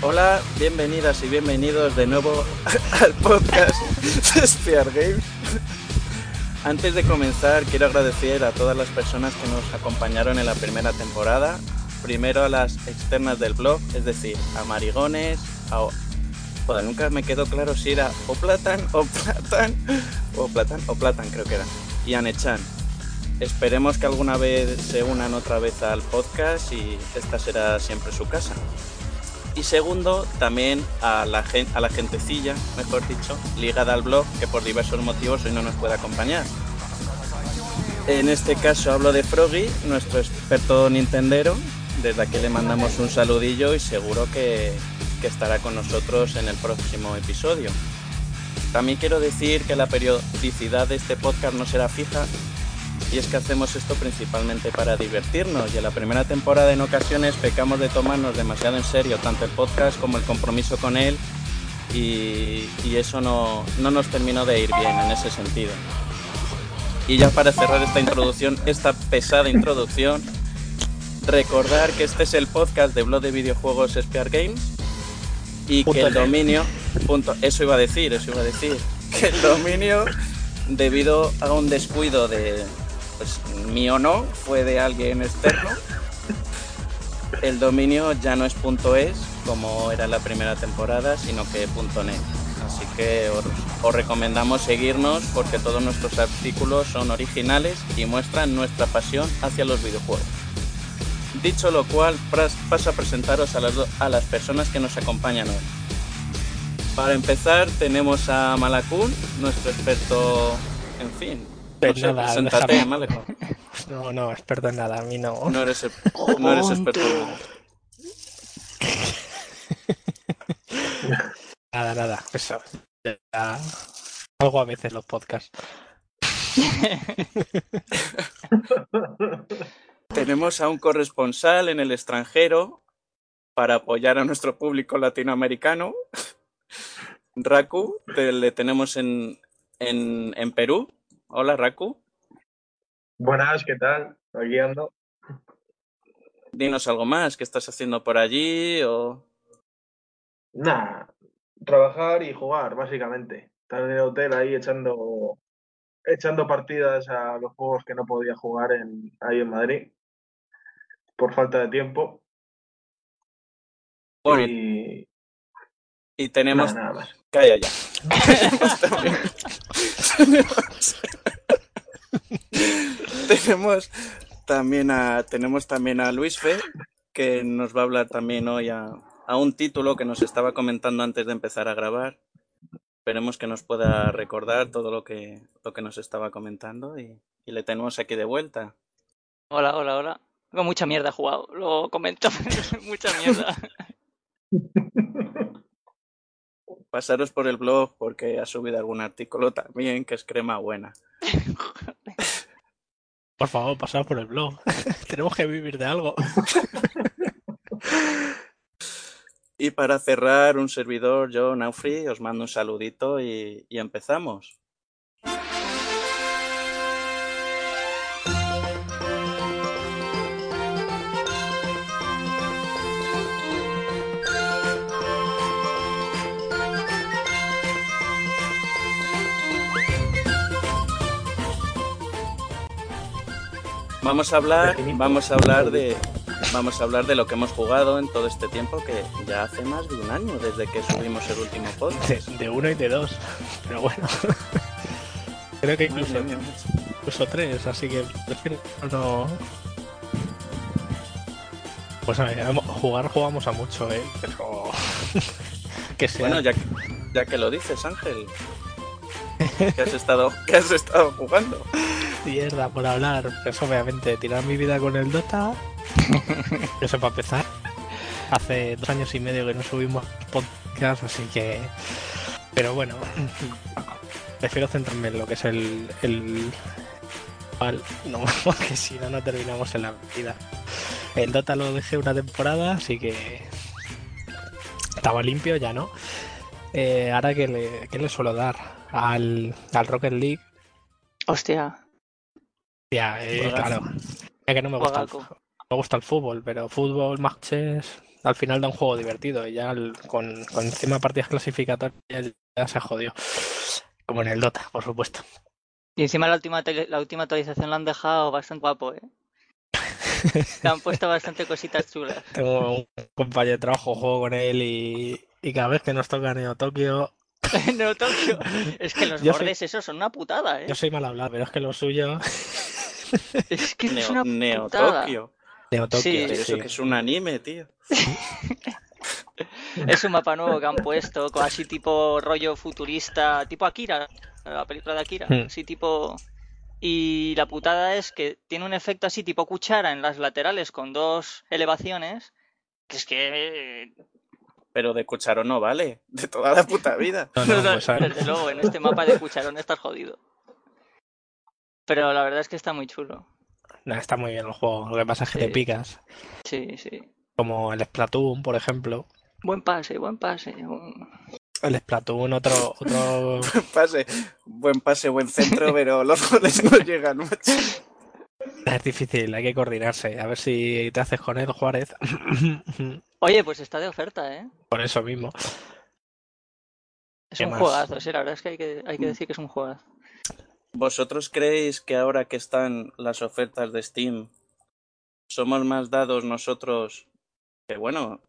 Hola, bienvenidas y bienvenidos de nuevo al podcast de Spear Games. Antes de comenzar, quiero agradecer a todas las personas que nos acompañaron en la primera temporada. Primero a las externas del blog, es decir, a Marigones, a... Joder, nunca me quedó claro si era o Platan o Platan o Platan o Platan creo que era. Y a Nechan. Esperemos que alguna vez se unan otra vez al podcast y esta será siempre su casa. Y segundo, también a la, a la gentecilla, mejor dicho, ligada al blog, que por diversos motivos hoy no nos puede acompañar. En este caso hablo de Froggy, nuestro experto nintendero. Desde aquí le mandamos un saludillo y seguro que, que estará con nosotros en el próximo episodio. También quiero decir que la periodicidad de este podcast no será fija, y es que hacemos esto principalmente para divertirnos y en la primera temporada en ocasiones pecamos de tomarnos demasiado en serio tanto el podcast como el compromiso con él y, eso no, no nos terminó de ir bien en ese sentido. Y ya para cerrar esta introducción, esta pesada introducción, recordar que este es el podcast de blog de videojuegos Spear Games y que el dominio, punto, eso iba a decir, eso iba a decir, que el dominio, debido a un descuido de, pues mío no, fue de alguien externo. El dominio ya no es .es como era la primera temporada, sino que .net. Así que os, os, recomendamos seguirnos porque todos nuestros artículos son originales y muestran nuestra pasión hacia los videojuegos. Dicho lo cual, paso a presentaros a las, a las personas que nos acompañan hoy. Para empezar tenemos a Malakun, nuestro experto, en fin, pues no sé, nada, déjame. No, no, experto en nada, a mí no. No eres, no eres experto. Nada, nada, eso. Ya, Algo a veces los podcasts. Tenemos a un corresponsal en el extranjero para apoyar a nuestro público latinoamericano. Raku, te- le tenemos en, en, en Perú. Hola, Raku. Buenas, ¿qué tal? Aquí ando. Dinos algo más. ¿Qué estás haciendo por allí? O... Nada, trabajar y jugar, básicamente. Estar en el hotel ahí echando, echando partidas a los juegos que no podía jugar en, ahí en Madrid por falta de tiempo. Bueno, y y tenemos... nada, nada más. Calla ya. Tenemos también- tenemos también a tenemos también a Luis Fe que nos va a hablar también hoy a, a un título que nos estaba comentando antes de empezar a grabar. Esperemos que nos pueda recordar todo lo que lo que nos estaba comentando y, y le tenemos aquí de vuelta. Hola, hola, hola. Con mucha mierda he jugado, lo comento. mucha mierda. Pasaros por el blog porque ha subido algún artículo también que es crema buena. Por favor, pasad por el blog. Tenemos que vivir de algo. Y para cerrar, un servidor, yo, Naufri, os mando un saludito y, y empezamos. Vamos a hablar, vamos a hablar de, vamos a hablar de lo que hemos jugado en todo este tiempo, que ya hace más de un año desde que subimos el último podcast. De, de uno y de dos. Pero bueno. Creo que incluso, incluso tres, así que prefiero no. Pues a ver, jugar jugamos a mucho, eh. Pero. que sea. Bueno, ya que, ya que lo dices, Ángel, ¿qué has estado, qué has estado jugando? Mierda por hablar. Pues obviamente, tirar mi vida con el Dota. Eso para empezar. Hace dos años y medio que no subimos podcast, así que. Pero bueno, prefiero centrarme en lo que es el, el, no, porque si no, no terminamos en la vida. El Dota lo dejé una temporada, así que estaba limpio, ya no. Eh, ahora, ¿qué le, qué le suelo dar? Al, al Rocket League. Hostia, Ya, eh, claro. Es que no me gusta, el, me gusta el fútbol, pero fútbol, matches, al final da un juego divertido. Y ya el- con, con encima partidas clasificatorias ya se jodió. Como en el Dota, por supuesto. Y encima la última, la última actualización la han dejado bastante guapo, ¿eh? Le han puesto bastante cositas chulas. Tengo un compañero de trabajo, juego con él y, y cada vez que nos toca Neo Tokio, No, Tokio. Es que los Yo soy- bordes esos son una putada, ¿eh? yo soy mal hablado, pero es que lo suyo. Es que es una Neo putada. Tokio. Neo Tokio, Sí. Pero sí. eso que es un anime, tío. Es un mapa nuevo que han puesto, así tipo rollo futurista, tipo Akira, la película de Akira, Hmm. así tipo... Y la putada es que tiene un efecto así tipo cuchara en las laterales con dos elevaciones, que es que... Pero de cucharón no vale. De toda la puta vida. No, no, pues, desde luego, en este mapa de cucharón estás jodido. Pero la verdad es que está muy chulo. No, está muy bien el juego. Lo que pasa es que Sí. te picas. Sí, sí. Como el Splatoon, por ejemplo. Buen pase, buen pase. un- El Splatoon, otro, otro. Pase, buen pase, buen centro, pero los goles no llegan mucho. Es difícil, hay que coordinarse. A ver si te haces con él, Juárez. Oye, pues está de oferta, ¿eh? Por eso mismo. Es ¿Qué un más? juegazo, sí, la verdad es que hay que, hay que decir que es un juegazo. ¿Vosotros creéis que ahora que están las ofertas de Steam, somos más dados nosotros? Que bueno,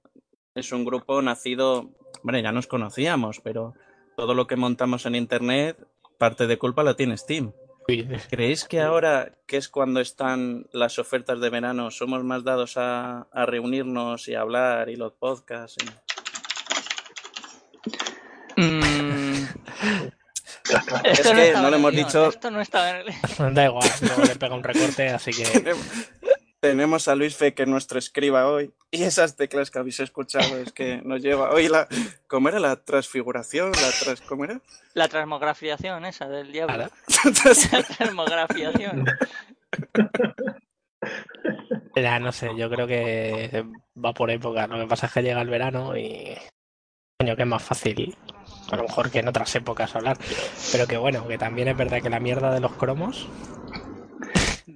es un grupo nacido, bueno, ya nos conocíamos, pero todo lo que montamos en Internet, parte de culpa la tiene Steam. ¿Creéis que ahora, que es cuando están las ofertas de verano, somos más dados a, a reunirnos y a hablar y los podcasts? y- Mm, Es que no le hemos guion, dicho- Esto no estaba en el... Da igual, luego le pega un recorte, así que. Tenemos, a Luis Fe, que es nuestro escriba hoy, y esas teclas que habéis escuchado es que nos lleva hoy la... ¿Cómo era la transfiguración? La tras, ¿Cómo era? La transmografiación esa del diablo. La transmografiación. ya no sé, yo creo que va por época. Lo que pasa es que llega el verano y. Coño, que es más fácil. A lo mejor que en otras épocas hablar. Pero que bueno, que también es verdad que la mierda de los cromos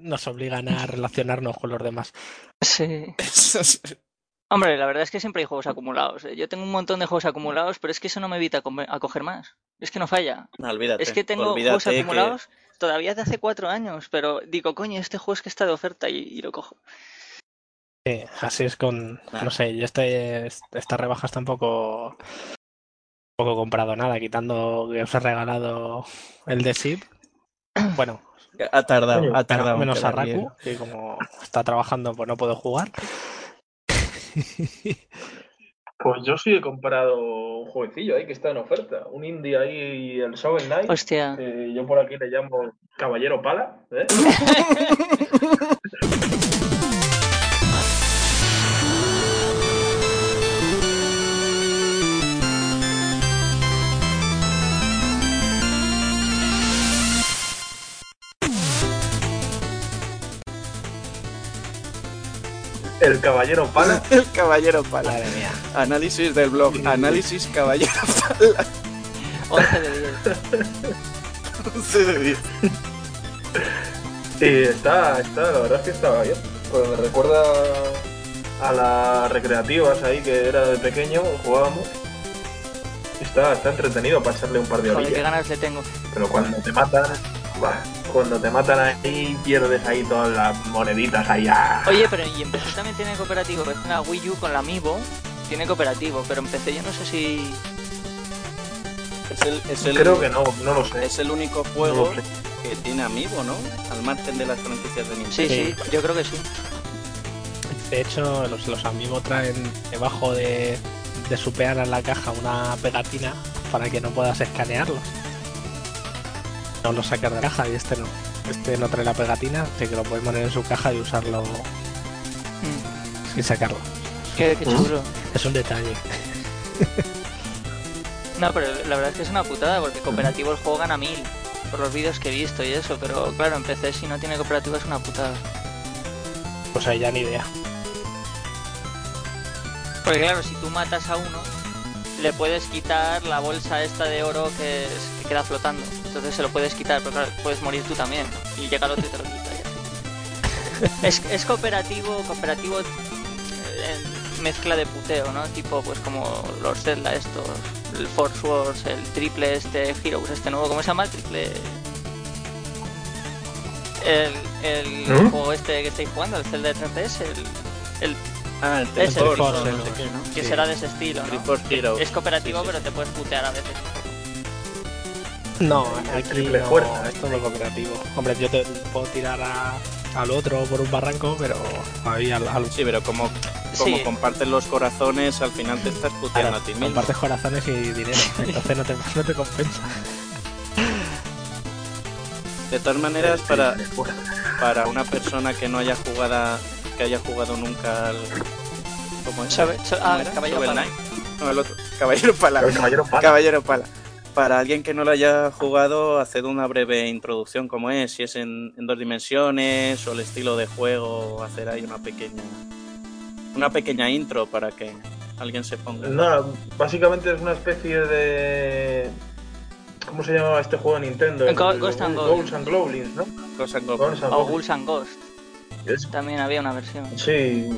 nos obligan a relacionarnos con los demás. Sí. Hombre, la verdad es que siempre hay juegos acumulados. ¿eh? Yo tengo un montón de juegos acumulados, pero es que eso no me evita a coger más. Es que no falla. No, olvídate. Es que tengo olvídate juegos que- acumulados todavía de hace cuatro años, pero digo, coño, este juego es que está de oferta y, y lo cojo. Sí, así es con. No sé, yo este, estas rebajas tampoco. Poco comprado nada, quitando que os he regalado el de SIP. Bueno, Ha tardado, ha tardado. en menos a. Raku, que como está trabajando, pues no puedo jugar. Pues yo sí he comprado un jueguecillo ahí que está en oferta. Un indie ahí, el Shovel Knight. Hostia. yo por aquí le llamo Caballero Pala. ¿eh? El Caballero Pala. El caballero pala. Madre mía. Análisis del blog. Análisis caballero pala. 11 de 10. 11 de 10. Sí, está, está, la verdad es que estaba bien. Pues me recuerda a las recreativas ahí que era de pequeño, jugábamos. Está, está entretenido para echarle un par de Joder, qué orillas. ganas le tengo. Pero cuando te matan, cuando te matan ahí, pierdes ahí todas las moneditas. ¡ah! Oye, pero y en PC también tiene cooperativo. Es una Wii U con la Amiibo. Tiene cooperativo, pero en PC yo no sé si. Es el, es el, Creo que no, no lo sé. es el único juego que tiene amigo, ¿no? Al margen de las franquicias de Nintendo. Sí, sí, yo creo que sí. De hecho, los, los amigos traen debajo de, de su peana en la caja una pegatina para que no puedas escanearlos. No lo sacas de la caja y este no. Este no trae la pegatina, así que lo puedes poner en su caja y usarlo Mm, sin sacarlo. Qué, qué chulo. Es un detalle. No, pero la verdad es que es una putada porque cooperativo el juego gana mil. por los vídeos que he visto y eso, pero claro, en PC si no tiene cooperativo es una putada. Pues ahí ya ni idea. Porque claro, si tú matas a uno, le puedes quitar la bolsa esta de oro que, es- que queda flotando. Entonces se lo puedes quitar, pero claro, puedes morir tú también. Y llega el otro y te lo quita. ya. es, es cooperativo, cooperativo eh, en mezcla de puteo, ¿no? Tipo, pues como los Zelda estos, el Force Wars, el triple este Heroes, este nuevo, ¿cómo se llama? El triple... El, el ¿Mm? juego este que estáis jugando, el Zelda de 3DS, el, el Ah, el Es el Force, no ¿no? sé qué, ¿no? que Sí. será de ese estilo. Es cooperativo, Sí, sí, pero te puedes putear a veces. No, El aquí triple no, fuerza, es todo cooperativo. Hombre, yo te puedo tirar a- al otro por un barranco, pero ahí al, al Sí, pero como, como Sí. comparten los corazones, al final te estás puteando claro, a ti mismo. compartes corazones y dinero, entonces no te, no te compensa. De todas maneras, para, para una persona que no haya jugado que haya jugado nunca al ¿cómo es? Sabe- so- ¿Cómo ah? Caballero Pala. No, el otro. Caballero Pala. El caballero pala. Caballero Pala. Para alguien que no lo haya jugado, haced una breve introducción, como es, si es en, en dos dimensiones o el estilo de juego, hacer ahí una pequeña una pequeña intro para que alguien se ponga. Nada, básicamente es una especie de. ¿Cómo se llamaba este juego de Nintendo? Go- Ghost and Ghosts Goblins. and Goblins, ¿no? Ghosts and O. Ghouls and Ghost. Es- También había una versión. Sí,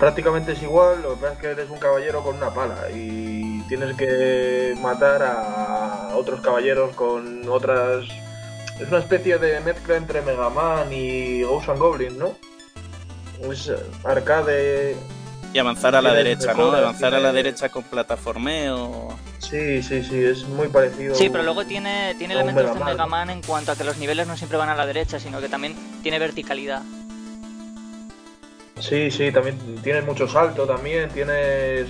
prácticamente es igual, lo que pasa es que eres un caballero con una pala y tienes que matar a otros caballeros con otras... Es una especie de mezcla entre Mega Man y Ghosts and Goblins, ¿no? Es arcade... Y avanzar a la derecha, ¿no? Avanzar a la derecha con plataformeo. Sí, sí, sí, es muy parecido. Sí, pero luego tiene, tiene elementos de Mega Man. Mega Man en cuanto a que los niveles no siempre van a la derecha, sino que también tiene verticalidad. Sí, sí, también tienes mucho salto, también tienes...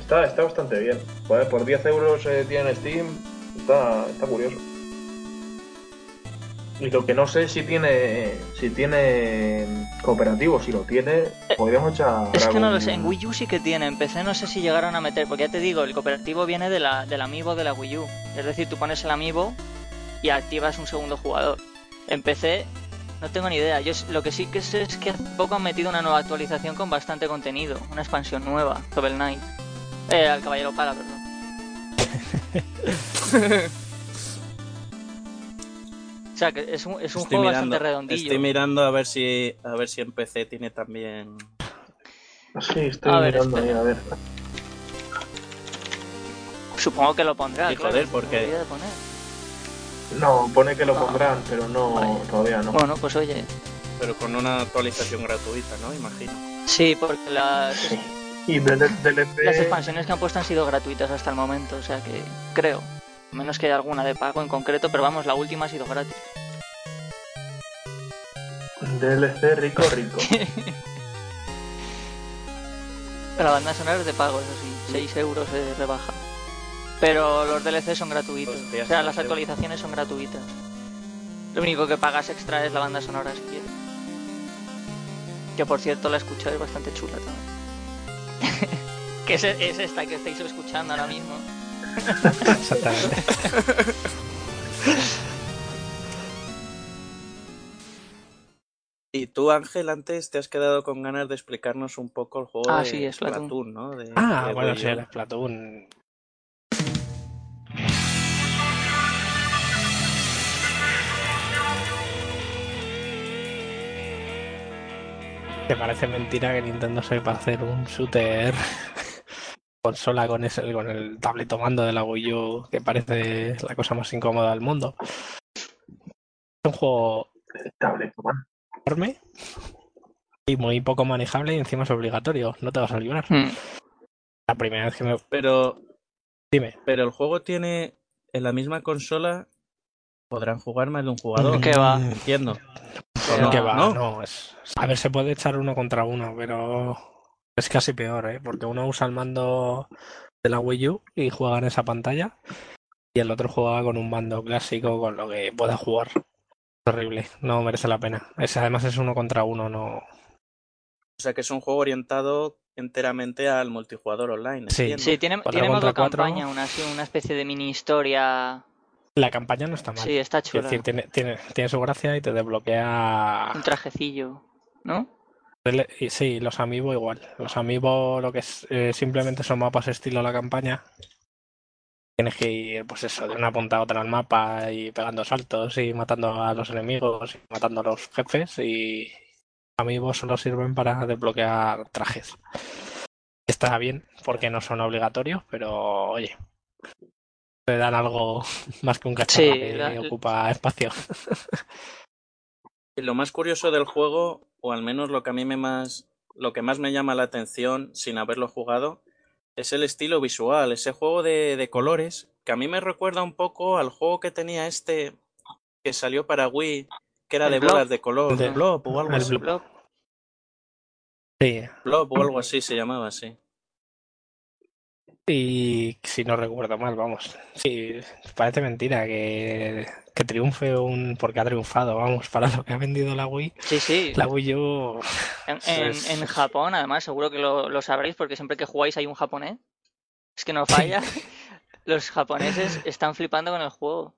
Está, está bastante bien. Joder, por 10 euros eh, tiene en Steam, está, está curioso. Y lo que no sé si tiene si tiene cooperativo, si lo tiene, podríamos echar Es que no lo sé, en Wii U sí que tiene, en PC no sé si llegaron a meter, porque ya te digo, el cooperativo viene de la, del amiibo de la Wii U. Es decir, tú pones el amiibo y activas un segundo jugador. En PC no tengo ni idea. Yo lo que sí que sé es que hace poco han metido una nueva actualización con bastante contenido, una expansión nueva, Shovel Knight. Eh, al Caballero Pala, perdón. o sea, que es un, es un juego mirando, bastante redondillo. estoy mirando a ver si a ver si en PC tiene también. Sí, estoy A mirando ahí, a ver. Supongo que lo pondrá. Sí, claro, joder, porque-. No, pone que lo No. pondrán, pero no, Vale. todavía no. Bueno, pues oye. Pero con una actualización gratuita, ¿no? Imagino. Sí, porque las, Sí. Y del DLC... las expansiones que han puesto han sido gratuitas hasta el momento, o sea que creo. A Menos que haya alguna de pago en concreto, pero vamos, la última ha sido gratis. DLC rico, rico. La banda sonora es de pago, eso sí, 6 euros de rebaja. Pero los DLC son gratuitos, Hostia, o sea, las actualizaciones son gratuitas. Lo único que pagas extra es la banda sonora si quieres. Que por cierto la escuché es bastante chula también. que es, es esta que estáis escuchando ahora mismo. Exactamente. Y tú, Ángel, antes te has quedado con ganas de explicarnos un poco el juego Ah, de sí, Splatoon. Splatoon, ¿no? De- Ah, de bueno, sí, el Splatoon. Te parece mentira que Nintendo sepa hacer un shooter consola con ese, con el tableto mando de la Wii U que parece la cosa más incómoda del mundo. Es un juego enorme y muy poco manejable y encima es obligatorio, no te vas a librar. Hmm. La primera vez que me... Pero, Dime. pero el juego tiene en la misma consola podrán jugar más de un jugador. ¿Qué va? Entiendo. No, que va, ¿no? no, es... A ver, se puede echar uno contra uno, pero es casi peor, ¿eh? Porque uno usa el mando de la Wii U y juega en esa pantalla y el otro juega con un mando clásico con lo que pueda jugar. Es horrible, no merece la pena. Es, además es uno contra uno, no... O sea que es un juego orientado enteramente al multijugador online. Sí. entiendo. Sí, tiene, tiene modo campaña, una, una especie de mini historia La campaña no está mal. Sí, está Es chula. decir, tiene, tiene, tiene su gracia y te desbloquea. Un trajecillo, ¿no? Sí, los amigos igual. Los amigos lo que es eh, simplemente son mapas estilo la campaña. Tienes que ir, pues eso, de una punta a otra al mapa y pegando saltos y matando a los enemigos y matando a los jefes y amigos solo sirven para desbloquear trajes. Está bien porque no son obligatorios, pero oye, te dan algo más que un cacharro Sí, que la- ocupa espacio. Lo más curioso del juego, o al menos lo que a mí me más, lo que más me llama la atención sin haberlo jugado, es el estilo visual, ese juego de, de colores, que a mí me recuerda un poco al juego que tenía este que salió para Wii, que era El de Blob. bolas de color, de Blob o algo el así. Blob. Sí, Blob o algo así se llamaba así. Y si no recuerdo mal, vamos. Sí, parece mentira que, que triunfe un. porque ha triunfado, vamos, para lo que ha vendido la Wii. Sí, sí. La Wii U. En, Japón, además, seguro que lo, lo sabréis porque siempre que jugáis hay un japonés. Es que no falla. Los japoneses están flipando con el juego.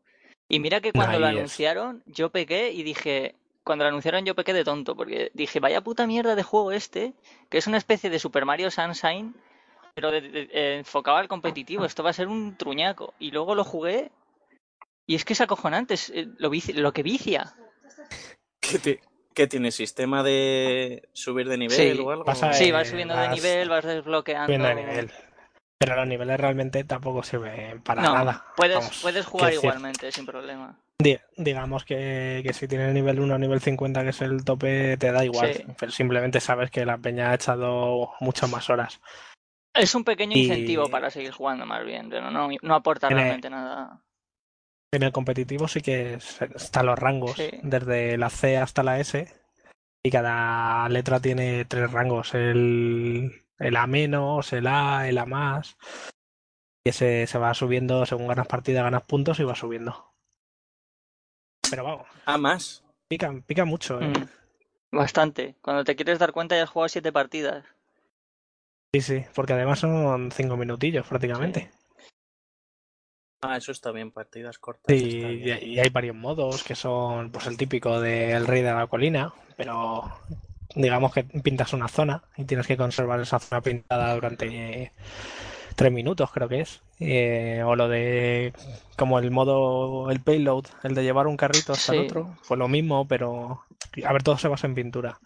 Y mira que cuando lo anunciaron, yo pequé y dije. Cuando lo anunciaron, yo pequé de tonto porque dije, vaya puta mierda de juego este, que es una especie de Super Mario Sunshine, pero de- de- eh, enfocado al competitivo. Esto va a ser un truñaco. Y luego lo jugué y es que es acojonante, es, eh, lo, lo que vicia. ¿Qué, ti- qué tiene? ¿Sistema de subir de nivel Sí, o algo? pasa- Sí, vas subiendo de vas nivel, vas desbloqueando. Subiendo de nivel. Pero los niveles realmente tampoco sirven para No, nada. puedes, Vamos, puedes jugar decir, igualmente, sin problema. di- digamos que, que si tienes nivel 1 o nivel 50, que es el tope, te da igual. Sí. Pero simplemente sabes que la peña ha echado muchas más horas. Es un pequeño Y- incentivo para seguir jugando más bien, pero no, no aporta realmente nada. En el competitivo sí que es- están los rangos, Sí. desde la C hasta la S, y cada letra tiene tres rangos, el, el A menos, el A, el A más, y ese se va subiendo según ganas partida, ganas puntos y va subiendo. Pero vamos, Ah, más. pica, pica mucho, ¿eh? Mm, Bastante. Cuando te quieres dar cuenta ya has jugado siete partidas. Sí, sí, porque además son cinco minutillos prácticamente. Ah, eso está bien, partidas cortas. Sí, y, bien. y hay varios modos que son pues el típico del rey de la colina, pero digamos que pintas una zona y tienes que conservar esa zona pintada durante tres minutos, creo que es. Eh, o lo de como el modo, el payload, el de llevar un carrito hasta el otro, pues lo mismo, pero a ver, todo se basa en pintura.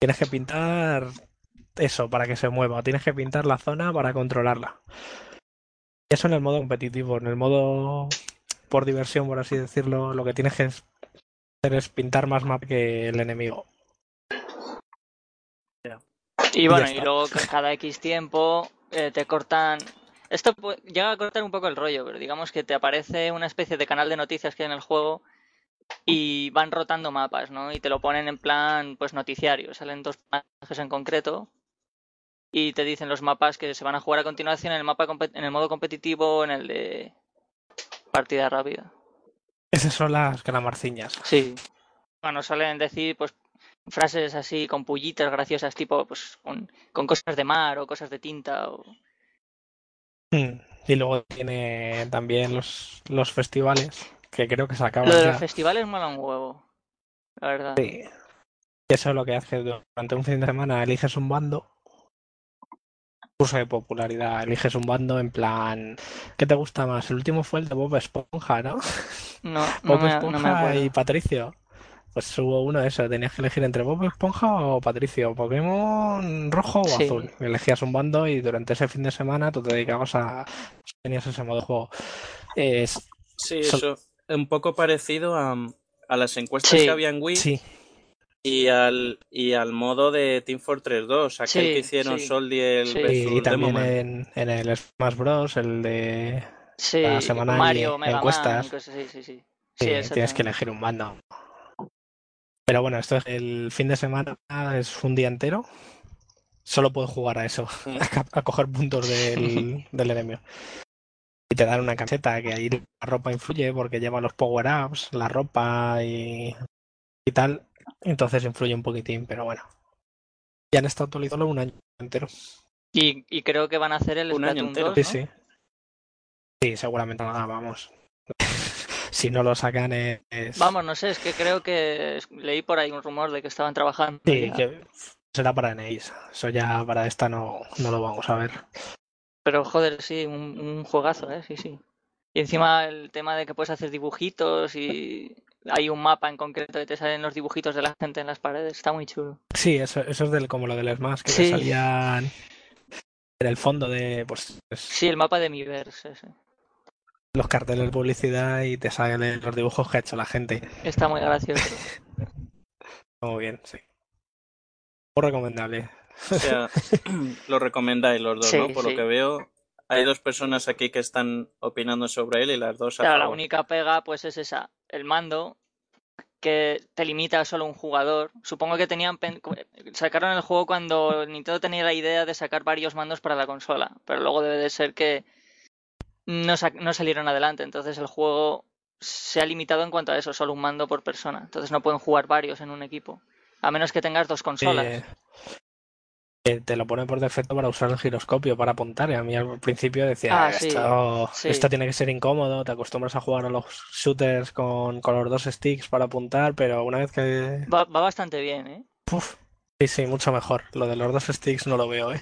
Tienes que pintar eso para que se mueva, tienes que pintar la zona para controlarla. Eso en el modo competitivo, en el modo por diversión, por así decirlo, lo que tienes que hacer es pintar más mapa que el enemigo. Y bueno, y luego ca- cada X tiempo eh, te cortan. Esto llega a cortar un poco el rollo, pero digamos que te aparece una especie de canal de noticias que hay en el juego y van rotando mapas, ¿no? Y te lo ponen en plan, pues noticiario. Salen dos personajes en concreto y te dicen los mapas que se van a jugar a continuación en el mapa en el modo competitivo, en el de partida rápida. Esas son las calamarciñas. Sí. Bueno, suelen decir, pues, frases así con pullitas graciosas, tipo, pues, con, con cosas de mar o cosas de tinta. O... Mm. Y luego tiene también los, los festivales, que creo que se acaban Lo de ya. los festivales mola un huevo, la verdad. Sí. Eso es lo que hace durante un fin de semana, eliges un bando. Curso de popularidad, eliges un bando en plan, ¿qué te gusta más? El último fue el de Bob Esponja, ¿no? No, no Bob me, no Esponja me acuerdo. y Patricio. Pues hubo uno de eso, tenías que elegir entre Bob Esponja o Patricio, Pokémon rojo o Sí. azul. Elegías un bando y durante ese fin de semana tú te dedicabas a... tenías ese modo de juego. Sí, eso es un poco parecido a, a las encuestas Sí. que había en Wii Sí, y, al, y al modo de Team Fortress 2, aquel Sí, que hicieron sí. Soldier Sí. versus y, y también en, en el Smash Bros, el de... Sí, la semana Mario, encuestas. y cosas así, sí, sí. Sí, Sí, tienes que elegir un bando. Pero bueno, esto es el fin de semana, es un día entero. Solo puedes jugar a eso, a, a coger puntos del, del enemigo. Y te dan una camiseta, que ahí la ropa influye porque lleva los power-ups, la ropa y, y tal. Entonces influye un poquitín, pero bueno. Ya han estado actualizándolo un año entero. Y, y creo que van a hacer el Un año entero. 2, Sí, ¿no? sí. Sí, seguramente haga, vamos. si no lo sacan es... Vamos, no sé, es que creo que leí por ahí un rumor de que estaban trabajando. Sí, ya. que será para NES. Eso ya para esta no, no lo vamos a ver. Pero joder, sí, un, un juegazo, ¿eh? Sí, sí. Y encima el tema de que puedes hacer dibujitos y hay un mapa en concreto que te salen los dibujitos de la gente en las paredes. Está muy chulo. Sí, eso, eso es del, como lo del Smash, que Sí. te salían en el fondo de pues, es- Sí, el mapa de Miiverse, ese. los carteles de publicidad y te salen los dibujos que ha hecho la gente. Está muy gracioso. Muy bien, sí. Muy recomendable. O sea, lo recomendáis los dos, Sí, ¿no? Por sí. lo que veo, hay dos personas aquí que están opinando sobre él y las dos a Claro, la única pega pues es esa, el mando que te limita a solo un jugador. Supongo que tenían pen- sacaron el juego cuando Nintendo tenía la idea de sacar varios mandos para la consola, pero luego debe de ser que no, sa- no salieron adelante, entonces el juego se ha limitado en cuanto a eso, solo un mando por persona. Entonces no pueden jugar varios en un equipo, a menos que tengas dos consolas. Eh, eh, te lo pone por defecto para usar el giroscopio para apuntar. Y a mí al principio decía, Ah, sí, esto, sí. esto tiene que ser incómodo, te acostumbras a jugar a los shooters con, con los dos sticks para apuntar, pero una vez que... Va, va bastante bien, ¿eh? Uf, sí, sí, mucho mejor. Lo de los dos sticks no lo veo, ¿eh?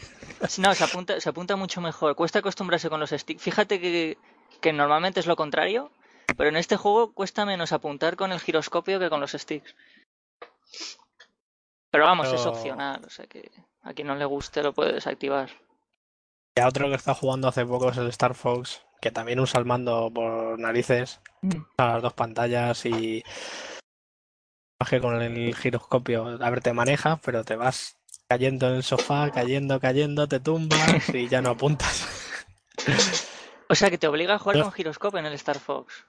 No, se apunta, se apunta mucho mejor. Cuesta acostumbrarse con los sticks. Fíjate que, que normalmente es lo contrario, pero en este juego cuesta menos apuntar con el giroscopio que con los sticks. Pero vamos, es opcional, o sea que a quien no le guste lo puede desactivar. Y a otro que está jugando hace poco es el Star Fox, que también usa el mando por narices a las dos pantallas y que con el giroscopio, a ver, te maneja, pero te vas cayendo en el sofá, cayendo, cayendo, te tumbas y ya no apuntas. O sea que te obliga a jugar No. con giroscopio en el Star Fox.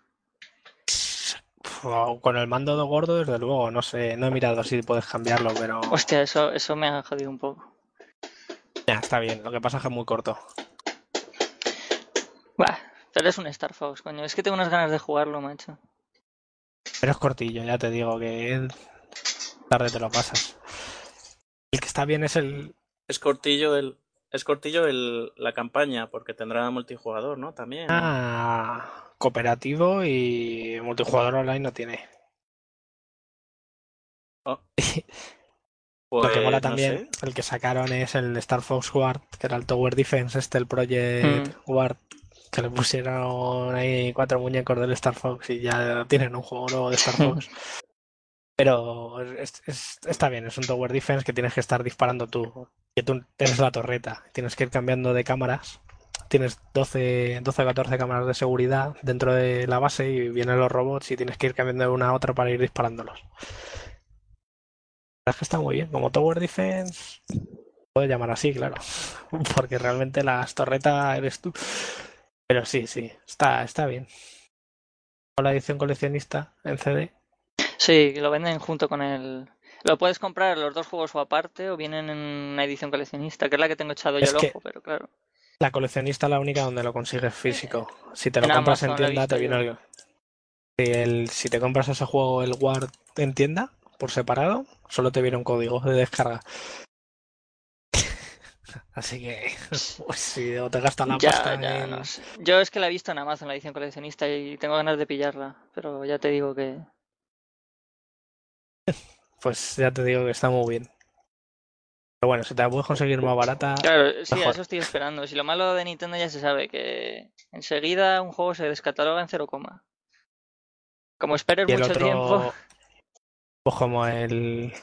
Con el mando de gordo, desde luego, no sé, no he mirado si puedes cambiarlo, pero Hostia, eso, eso me ha jodido un poco. ya, está bien. Lo que pasa es que es muy corto. Buah, pero es un Star Fox, coño. Es que tengo unas ganas de jugarlo, macho. Pero es cortillo, ya te digo que tarde te lo pasas. El que está bien es el, Es cortillo el. Es cortillo el, la campaña, porque tendrá multijugador, ¿no? También. ¿no? Ah, cooperativo y multijugador online no tiene. Oh. Lo que Pues, mola no también, sé. el que sacaron es el Star Fox Ward, que era el Tower Defense, este, el Project Ward, que le pusieron ahí cuatro muñecos del Star Fox y ya tienen un juego nuevo de Star Fox. Pero es- es- está bien, es un Tower Defense que tienes que estar disparando tú. Que tú tienes la torreta, tienes que ir cambiando de cámaras. Tienes 12, 12 o 14 cámaras de seguridad dentro de la base y vienen los robots y tienes que ir cambiando de una a otra para ir disparándolos. Es que está muy bien. Como Tower Defense, puede llamar así, claro. Porque realmente las torretas eres tú. Pero sí, sí, está, está bien. Con la edición coleccionista en CD. Sí, lo venden junto con el. Lo puedes comprar los dos juegos o aparte o vienen en una edición coleccionista, que es la que tengo echado yo el ojo, pero claro. La coleccionista es la única donde lo consigues físico. Si te lo En compras en Amazon tienda, te viene el... Si, el- si te compras ese juego, el Ward, en tienda, por separado, solo te viene un código de descarga. Así que, pues, si o te gastas la Ya, pasta ya, en- no sé. Yo es que la he visto en Amazon, la edición coleccionista, y tengo ganas de pillarla, pero ya te digo que. Pues ya te digo que está muy bien. Pero bueno, si te la puedes conseguir más barata, Claro, sí, mejor. eso estoy esperando. Si lo malo de Nintendo ya se sabe, que enseguida un juego se descataloga en 0, como esperes mucho otro, tiempo. pues como el,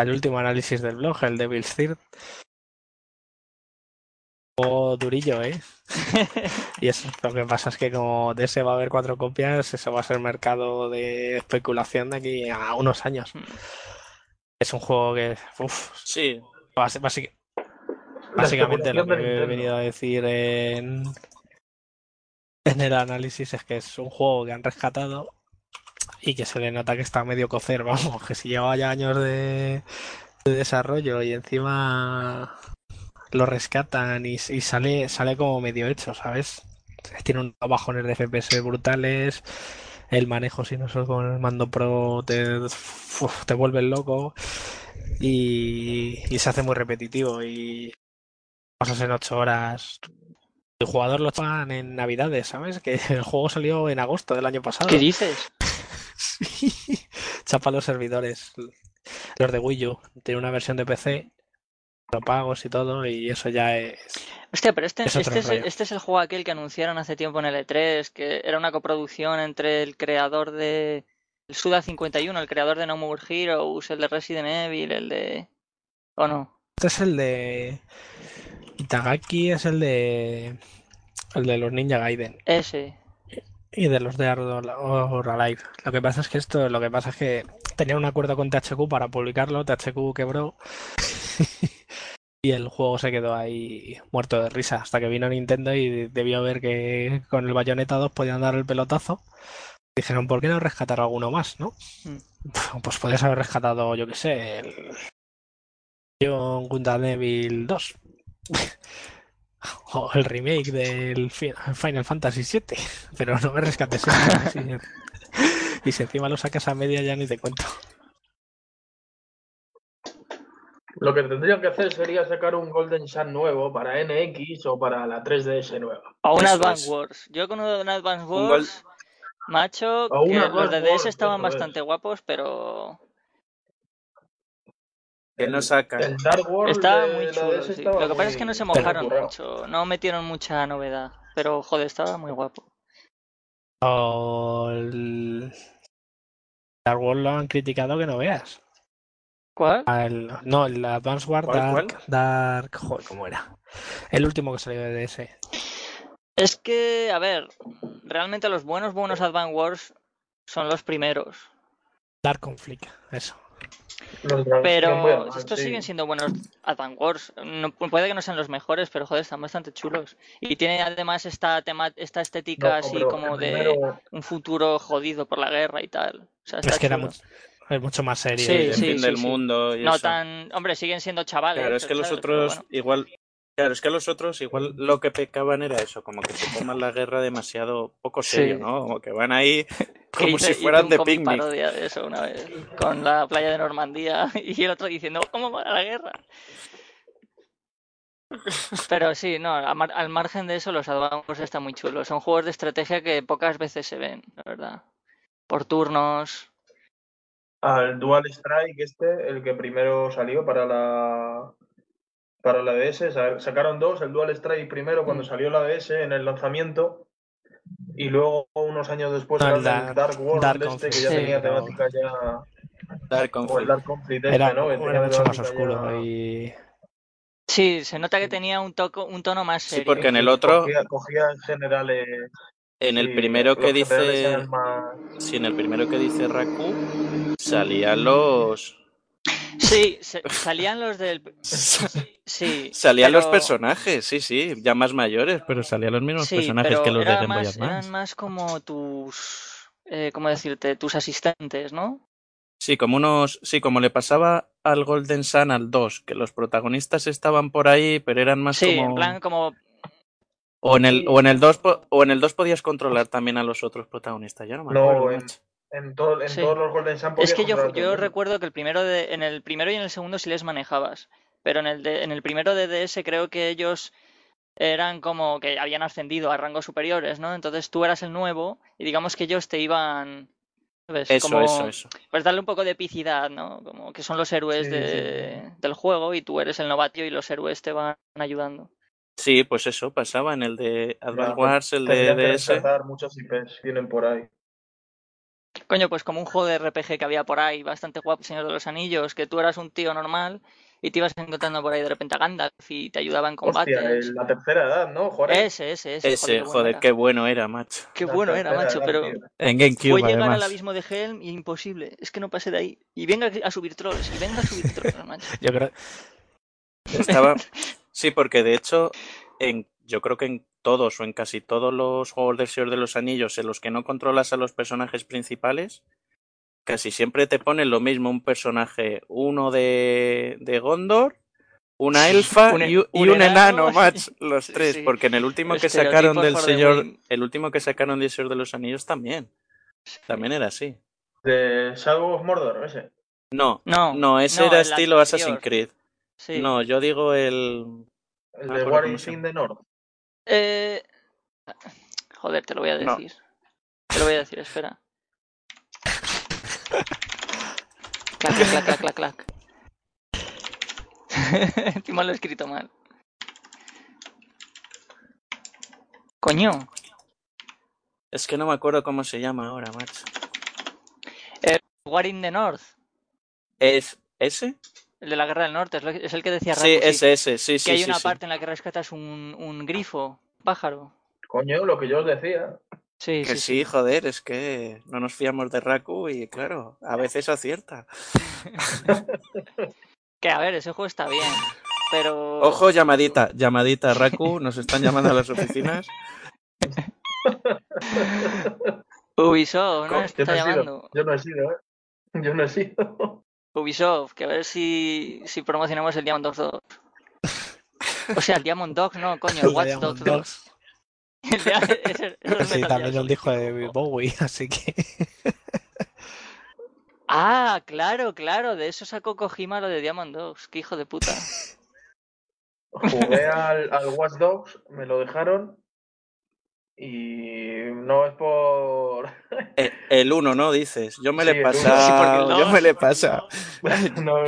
el último análisis del blog, el Devil's Third. Durillo, ¿eh? Y eso, lo que pasa es que como de ese va a haber cuatro copias, eso va a ser mercado de especulación de aquí a unos años. Mm. Es un juego que, uff, Sí, básicamente lo que he venido a decir en, en el análisis es que es un juego que han rescatado y que se le nota que está medio cocer, vamos, que si lleva ya años de, de desarrollo y encima lo rescatan y, y sale, sale como medio hecho, ¿sabes? Tiene unos bajones de FPS brutales, el manejo si no solo con el mando pro te, uf, te vuelve loco y, y se hace muy repetitivo y pasas en ocho horas El jugador lo estaban en Navidades, ¿sabes? Que el juego salió en agosto del año pasado. ¿Qué dices? Sí. Chapa los servidores. Los de Wii U. Tiene una versión de PC, lo pagos y todo, y eso ya es. Hostia, pero este, Es este, es, este es el juego aquel que anunciaron hace tiempo en el E3, que era una coproducción entre el creador de el Suda 51, el creador de No More Heroes, el de Resident Evil, el de... ¿O no? Este es el de. Itagaki es el de. El de los Ninja Gaiden. Ese. Y de los de Ardor or Alive. Lo que pasa es que esto, lo que pasa es que tenía un acuerdo con THQ para publicarlo, THQ quebró. Y el juego se quedó ahí muerto de risa hasta que vino Nintendo y debió ver que con el Bayonetta 2 podían dar el pelotazo. Dijeron, ¿por qué no rescatar alguno más, no? Mm. Pues podías haber rescatado, yo qué sé, el John Gundam Evil 2. O el remake del Fi- Final Fantasy VII. Pero no me rescates. Y si encima lo sacas a media ya ni te cuento. Lo que tendrían que hacer sería sacar un Golden Sun nuevo para NX o para la 3DS nueva. O un Advance. Wars. Yo con un Advance Un Wars, macho, O que los de DS estaban bastante guapos, pero Que no sacan. El Dark World estaba muy chulo. Sí. estaba Lo que pasa es que no se mojaron mucho, no metieron mucha novedad, pero joder, estaba muy guapo. O el Star Wars lo han criticado que no veas. ¿Cuál? Al- no, el Advance War ¿Cuál, Dark, cuál? Dark. Joder, ¿cómo era? El último que salió de DS. Es que, a ver, realmente los buenos, buenos Advance Wars son los primeros. Dark Conflict, eso. Pero estos sí. siguen siendo buenos Advance Wars. No, puede que no sean los mejores, pero joder, están bastante chulos. Y tiene además esta tema, esta estética No, así como de primero- un futuro jodido por la guerra y tal. O sea, está Es que era mucho, es mucho más serio. Sí, el sí, fin sí, del sí. mundo y No eso. tan. Hombre, siguen siendo chavales. Claro, es que los otros bueno. igual. Claro, es que los otros igual lo que pecaban era eso, como que se toman la guerra demasiado poco serio, Sí. ¿no? Como que van ahí como hice- si fueran de picnic. parodia de eso una vez, con la playa de Normandía y el otro diciendo, ¿cómo va la guerra? Pero sí, no, al margen de eso, los Advance están muy chulos. Son juegos de estrategia que pocas veces se ven, la verdad. Por turnos. Al Dual Strike este, el que primero salió para la para la DS, sa- sacaron dos, el Dual Strike primero cuando Mm. salió la DS en el lanzamiento y luego unos años después No, el Dark- Dark World Dark este que ya Conflict, tenía sí, temática ya Dark o el Conflict. Dark Conflict este, Era, ¿no? Era mucho más oscuro ya- y Sí, se nota que tenía un, toco, un tono más Sí, serio. porque en el otro, cogía, cogía en generales en el sí, primero que dice, más sí, en el primero que dice Raku, salían los, Sí, salían los del... Sí, salían los personajes, sí, sí, ya más mayores, pero salían los mismos Sí, personajes pero que los de Game Boy más- Advance. eran más como tus... Eh, ¿Cómo decirte? Tus asistentes, ¿no? Sí, como unos, sí, como le pasaba al Golden Sun al 2, que los protagonistas estaban por ahí, pero eran más Sí, como en plan como... o en el sí. o en el 2 po- o en el 2 podías controlar también a los otros protagonistas, ya no me No, acuerdo. en- macho. En, todo- en Sí. todos los Golden Sun Es que yo, yo recuerdo que el primero de, en el primero y en el segundo sí les manejabas, pero en el, de, en el primero de DS creo que ellos eran como que habían ascendido a rangos superiores, ¿no? Entonces tú eras el nuevo y digamos que ellos te iban... ¿sabes? Eso, como, eso, eso. Pues darle un poco de epicidad, ¿no? Como que son los héroes Sí, de- sí, del juego y tú eres el novatio y los héroes te van ayudando. Sí, pues eso pasaba en el de Advance Wars, el de DS. muchos IPs, vienen por ahí. Coño, pues como un juego de RPG que había por ahí, bastante guapo, Señor de los Anillos, que tú eras un tío normal y te ibas encontrando por ahí de repente a Gandalf y te ayudaba en combates. Hostia, el- la tercera edad, ¿no? Joder. Ese, ese, ese. Ese, joder, qué bueno era, macho. Qué La bueno era, macho, edad, pero. En GameCube, fue llegar al además. abismo de Helm y imposible. Es que no pasé de ahí. Y venga a subir trolls, y venga a subir trolls, macho. yo creo Estaba. Sí, porque de hecho, en, yo creo que en todos o en casi todos los juegos del Señor de los Anillos en los que no controlas a los personajes principales, casi siempre te ponen lo mismo: un personaje, uno de, de Gondor, una elfa Un e- y, un enano, enano. match, los tres. sí. Porque en el último que sacaron del Señor, el último que sacaron del Señor de los Anillos también, también era así. De Shadow of Mordor, ese. No, No, no, ese no, era estilo Assassin's anterior. Creed. Sí. No, yo digo el. El de War in the North. Eh... Joder, te lo voy a No. decir. Te lo voy a decir, espera. Clac, clac, clac, clac, clac. Encima lo he escrito mal. Coño. Es que no me acuerdo cómo se llama ahora, macho. War in the North. ¿Es ese? El de la Guerra del Norte. Es, el que decía Sí, Raku, ese, ese, sí, Que sí, hay sí, una sí. parte en la que rescatas un, un grifo, pájaro. Coño, lo que yo os decía. Sí, Que sí, sí, joder, es que no nos fiamos de Raku y claro, a veces acierta. Que a ver, ese juego está bien. Pero. Ojo, llamadita, llamadita, Raku, nos están llamando a las oficinas. Ubisoft, ¿no? Yo no he sido, llamando. yo no he sido, ¿eh? Yo no he sido. Ubisoft, que a ver si, si promocionamos el Diamond Dogs 2. O sea, el Diamond Dogs, no, coño, el Watch Dogs 2. Dogs. El Dia- ese- ese es Sí, también el dijo de Bowie, así que. Ah, claro, claro, de eso sacó Kojima lo de Diamond Dogs. Qué hijo de puta. Jugué al, al Watch Dogs, me lo dejaron. Y no es por. Eh, El uno, ¿no? Dices. Yo me Sí, le he el uno. Sí, porque pasado. el yo me le he pasado. no,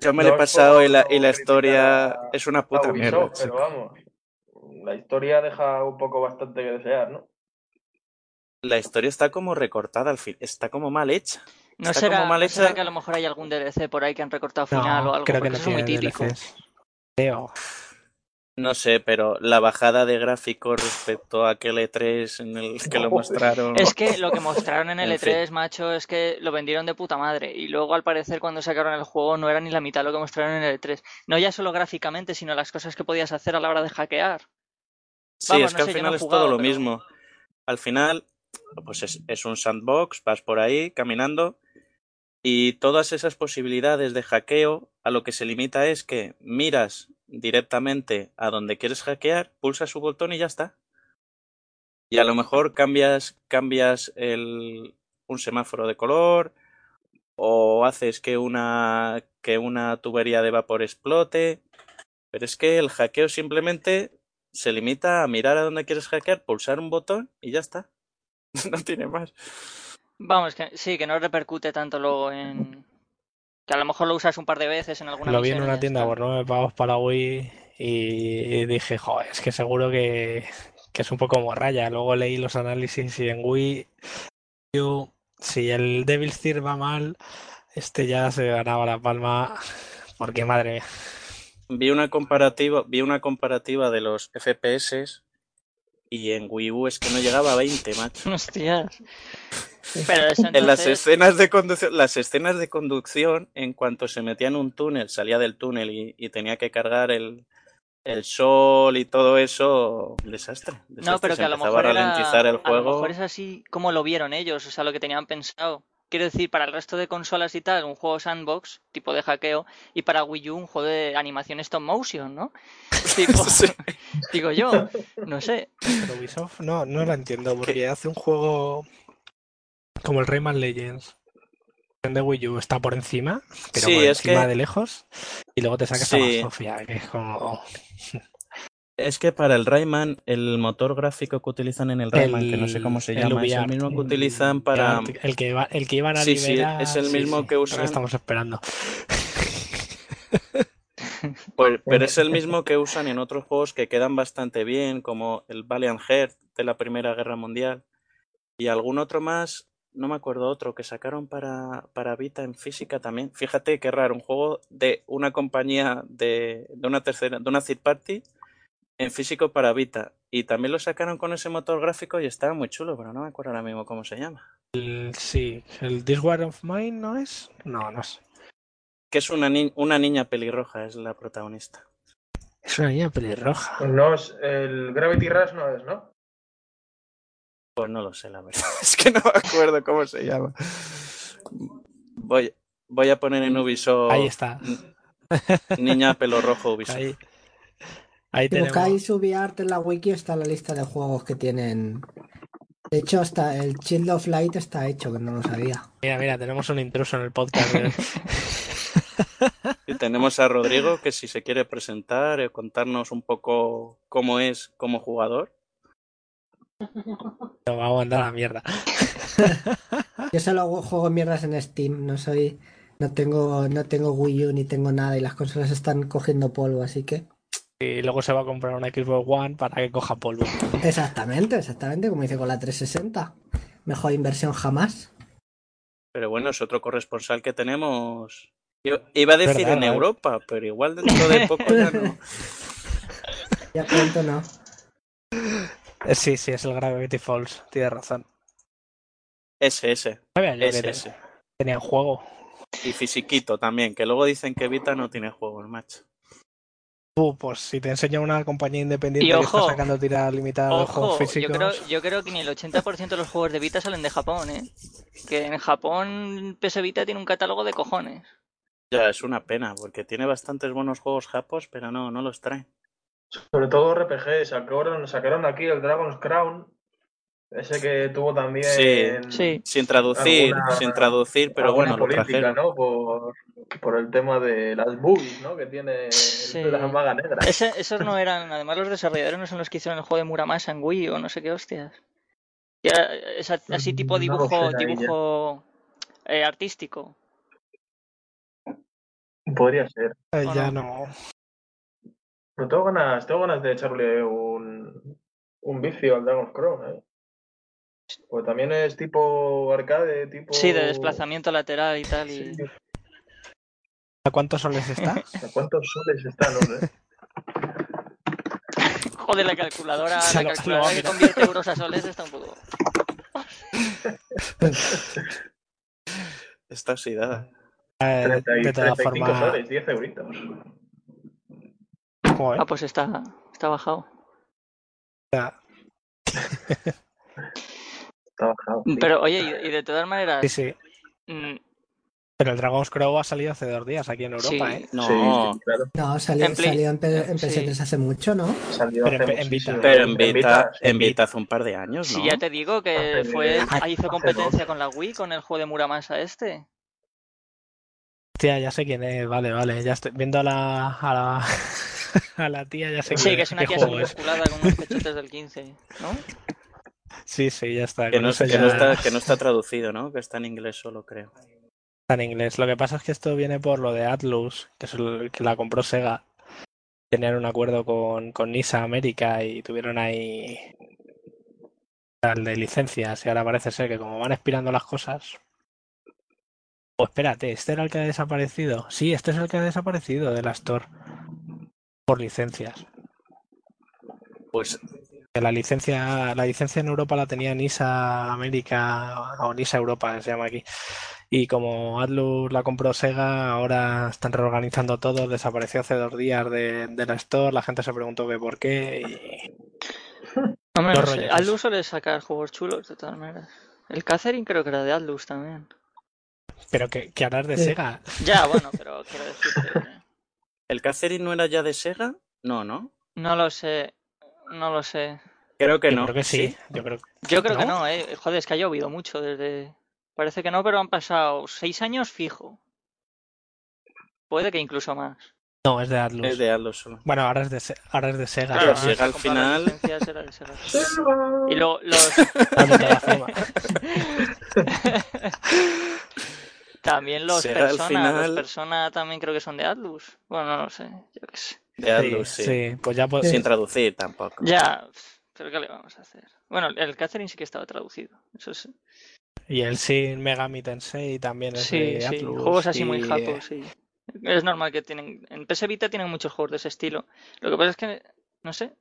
Yo me No le he es pasado y la, y la historia es una puta Ubisoft, mierda. pero vamos. La historia deja un poco bastante que desear, ¿no? La historia está como recortada al fin. Está como mal hecha. No Está será, como mal no será hecha. que a lo mejor hay algún DLC por ahí que han recortado final o No, algo, creo que no eso es muy típico. DLCs. Creo. No sé, pero la bajada de gráficos respecto a aquel E3 en el que lo mostraron. Es que lo que mostraron en el En E3, macho, es que lo vendieron de puta madre. Y luego, al parecer, cuando sacaron el juego, no era ni la mitad lo que mostraron en el E3. No ya solo gráficamente, sino las cosas que podías hacer a la hora de hackear. Sí, Vamos, es no que al sé, yo no final es todo lo pero- mismo. Al final, pues es, es un sandbox, vas por ahí caminando y todas esas posibilidades de hackeo a lo que se limita es que miras directamente a donde quieres hackear, pulsas su botón y ya está. Y a lo mejor cambias, cambias el, un semáforo de color o haces que una, que una tubería de vapor explote. Pero es que el hackeo simplemente se limita a mirar a dónde quieres hackear, pulsar un botón y ya está. No tiene más. Vamos, que sí, que no repercute tanto luego en. Que a lo mejor lo usas un par de veces en alguna Lo vi en una tienda por 9 pavos para Wii y dije, joder, es que seguro que, que es un poco morralla. Luego leí los análisis y en Wii, si el Devil's Tear va mal, este ya se ganaba la palma porque madre mía. Vi una comparativa, vi una comparativa de los FPS y en Wii U es que no llegaba a 20, macho. Hostias. Pero eso En las escenas de conducción, las escenas de conducción, en cuanto se metía en un túnel, salía del túnel y, y tenía que cargar el, el sol y todo eso, desastre. No, desastre. pero Se que a lo mejor a era- ralentizar el a lo juego. mejor es así como lo vieron ellos, o sea, lo que tenían pensado. Quiero decir, para el resto de consolas y tal, un juego sandbox, tipo de hackeo, y para Wii U un juego de animación stop motion, ¿no? Tipo, Sí. digo yo, no sé. Pero Ubisoft no, no la entiendo porque hace un juego como el Rayman Legends. de Wii U está por encima, pero Sí, por es encima que- de lejos, y luego te sacas a la Sofía, que es como Es que para el Rayman, el motor gráfico que utilizan en el Rayman, que no sé cómo se el llama, es el mismo que utilizan para... el que el que iban a Sí, sí, liberar. es el mismo que usan- estamos esperando. Pues- pero es el mismo que usan en otros juegos que quedan bastante bien, como el Valiant Heart de la Primera Guerra Mundial. Y algún otro más, no me acuerdo otro, que sacaron para, para Vita en física también. Fíjate qué raro, un juego de una compañía de, de una tercera, de una third party en físico para Vita. Y también lo sacaron con ese motor gráfico y estaba muy chulo, pero no me acuerdo ahora mismo cómo se llama. El- sí, el This War of Mine no es. No, no es. Que es una, ni- una niña pelirroja, es la protagonista. Es una niña pelirroja. No es, el Gravity Rush no es, ¿no? Pues no lo sé, la verdad. Es que no me acuerdo cómo se llama. Voy, voy a poner en Ubisoft Ahí está. Niña pelo rojo Ubisoft. Ahí, ahí tenemos. buscáis UbiArt en la wiki está la lista de juegos que tienen. De hecho, hasta el Child of Light está hecho, que no lo sabía. Mira, mira, tenemos un intruso en el podcast. ¿eh? Y tenemos a Rodrigo que si se quiere presentar, eh, contarnos un poco cómo es como jugador. Nos vamos a mandar a la mierda. Yo solo hago- juego mierdas en Steam, no soy. No tengo, no tengo Wii U ni tengo nada y las consolas están cogiendo polvo, así que. Y luego se va a comprar una Xbox One para que coja polvo. Exactamente, exactamente, como hice con la 360. Mejor inversión jamás. Pero bueno, es otro corresponsal que tenemos. Yo iba a decir Verdad, en ¿eh? Europa, pero igual dentro de poco ya no. Ya pronto no. Eh, Sí, sí, es el Gravity Falls. Tienes razón. Ese, ese, yo ese, ese. tenían juego. Y fisiquito también, que luego dicen que Vita no tiene juego, el macho. Uh, pues si te enseña una compañía independiente Y que ojo, está sacando tiradas limitadas de Ojo, juegos yo físicos. creo, yo creo que ni el 80% de los juegos de Vita salen de Japón, ¿eh? Que en Japón PS Vita tiene un catálogo de cojones. Ya, es una pena, porque tiene bastantes buenos juegos japos, pero no, no los trae. Sobre todo RPG, sacaron, sacaron aquí el Dragon's Crown, ese que tuvo también Sí. Sí. Sin traducir, Alguna- sin traducir, pero bueno, lo política, trajeron. ¿no? Por, por el tema de las boobies, ¿no? Que tiene Sí. la maga negra. Ese- esos no eran, además los desarrolladores no son los que hicieron el juego de Muramasa en Wii o no sé qué hostias. Era- así tipo Mm, no lo dibujo, dibujo eh, artístico. Podría ser. Eh, ¿O ya no? no. Pero tengo ganas, tengo ganas de echarle un, un vicio al Dragon's Crown, ¿eh? Pues también es tipo arcade, tipo... Sí, de desplazamiento lateral y tal. Y... Sí. ¿A cuántos soles está? ¿A cuántos soles están, hombre? Joder, la calculadora, Se la lo- calculadora que convierte euros a soles está un poco. Está oxidada. Eh, 30 y de todas 35 formas, soles, 10 euritos. joder, Ah, pues está, está bajado. ya. Está bajado. sí. Pero oye, y, y de todas maneras, sí, sí. mm, Pero el Dragon's Crow ha salido hace dos días aquí en Europa, Sí. ¿eh? No, Sí, sí, claro. No, salió En salió en, P- en sí. PS3 hace mucho, ¿no? Salió Pero hace en-. Vita. pero en Vita, sí. en Vita hace un par de años, ¿no? si ya te digo que fue hizo competencia con la Wii, con el juego de Muramasa este. Hostia, ya sé quién es, vale, vale. Ya estoy viendo a la, a la, a la tía, ya sé Sí, que es una tía es. musculada con unos pechotes del 15, ¿no? Sí, sí, ya está. Que no, está, que no está traducido, ¿no? Que está en inglés solo, creo. está en inglés. Lo que pasa es que esto viene por lo de Atlus, que es el que la compró Sega. Tenían un acuerdo con, con Nisa América y tuvieron ahí el de licencias y ahora parece ser que como van expirando las cosas... O espérate, ¿este era el que ha desaparecido? Sí, este es el que ha desaparecido de la Store. Por licencias. Pues Que la licencia, la licencia en Europa la tenía Nisa América o Nisa Europa, se llama aquí. Y como Atlus la compró Sega, ahora están reorganizando todo. Desapareció hace dos días de, de la Store. La gente se preguntó que por qué. Y... Hombre, no sé. Atlus suele sacar juegos chulos, de todas maneras. El Catherine creo que era de Atlus también. Pero que, que hablar de Sí. Sega. Ya, bueno, pero quiero decir que... ¿el Catherine no era ya de Sega? No, ¿no? No lo sé, no lo sé. Creo que Yo no. creo que sí. Yo creo Yo creo que ¿No? eh. Joder, es que ha llovido mucho desde... Parece que no, pero han pasado seis años fijo. Puede que incluso más. No, es de Atlus. Es de Atlus solo. Bueno, ahora es de, ahora es de Sega. Claro, Sega se al final- era de Sega. Y luego los... también los Sega al Persona, final- los Persona también creo que son de Atlus. Bueno, no lo sé, yo qué sé. De Atlus, sí. sí, pues ya pues, Sin traducir tampoco. Ya, pero ¿qué le vamos a hacer? Bueno, el Catherine sí que estaba traducido, eso sí. Y el Shin Megami Tensei también es Sí, de sí, Atlus. juegos así muy japos, sí. Es normal que tienen. En PS Vita tienen muchos juegos de ese estilo. Lo que pasa es que, no sé.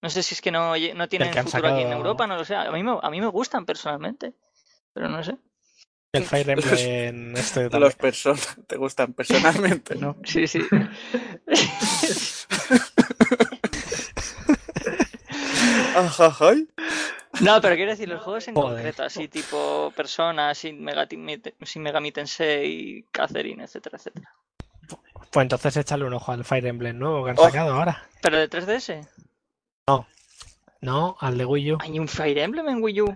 No sé si es que no, no tienen futuro aquí en sacado- Europa, no lo sé. A mí, me, a mí me gustan personalmente. Pero no sé. El Fire Emblem este también. Los personas te gustan personalmente, ¿no? Sí, sí. Ajá, No, pero quiero decir, los juegos en Joder. concreto, así tipo Persona, sin, Megami, sin Megami Tensei, Catherine, etcétera, etcétera. Pues entonces échale un ojo al Fire Emblem nuevo que han Oh. sacado ahora. ¿Pero de 3DS? No, al de Wii U. ¿Hay un Fire Emblem en Wii U?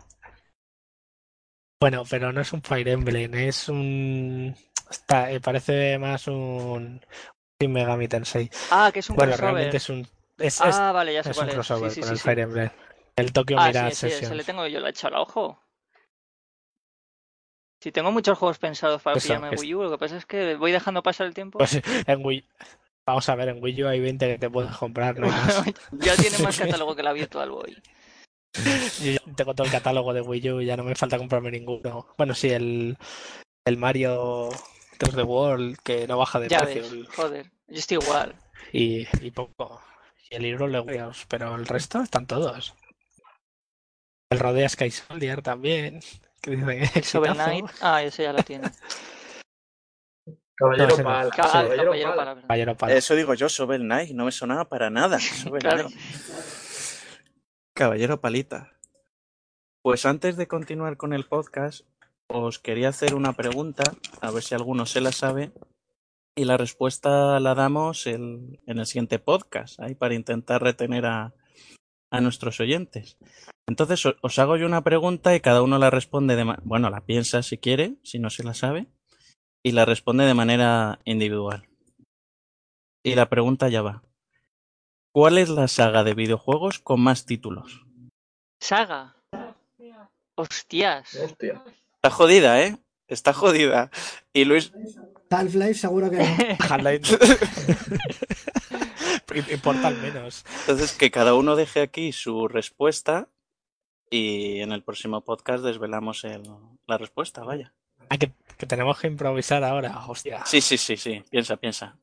Bueno, pero no es un Fire Emblem, es un... Está, eh, parece más un Shin Megami Tensei. Ah, que es un Bueno, crossover. realmente es un es, es- Ah, vale, ya sé es cuál un crossover Sí, sí, con sí, el. Fire Emblem. El Tokyo Ah, Mirage sí, le tengo yo, le he echado el ojo. Si tengo muchos juegos pensados para Eso, pillarme es- Wii U, lo que pasa es que voy dejando pasar el tiempo. Pues en Wii Vamos a ver, en Wii U hay 20 que te puedes comprar, no ya tiene más catálogo que la Virtual Boy. Yo ya tengo todo el catálogo de Wii U y ya no me falta comprarme ninguno. Bueno, sí, el, el Mario 3D World que no baja de Ya precio. ves, joder, yo estoy igual. Y, y poco. Y el Hero Legends, pero el resto están todos. El Rodea Sky Soldier también. Que dice ah, ese ya lo tiene. Caballero No. Pala. Ca- Caballero Caballero. Caballero Pala. Eso digo yo, Sobel Knight, no me sonaba para nada. Shovel Claro. Knight. Caballero Palita. Pues antes de continuar con el podcast, os quería hacer una pregunta, a ver si alguno se la sabe, y la respuesta la damos en el siguiente podcast, ahí para intentar retener a, a nuestros oyentes. Entonces os hago yo una pregunta y cada uno la responde de bueno, la piensa si quiere, si no se la sabe, y la responde de manera individual. Y la pregunta ya va. ¿Cuál es la saga de videojuegos con más títulos? Saga. Hostias. Hostia. Está jodida, ¿eh? Está jodida. Y Luis, Half-Life seguro que no. Half-Life. Importa al menos. entonces que cada uno deje aquí su respuesta y en el próximo podcast desvelamos el- la respuesta, vaya. Ah, que, que tenemos que improvisar ahora. Hostia. Sí, sí, sí, sí. Piensa, piensa.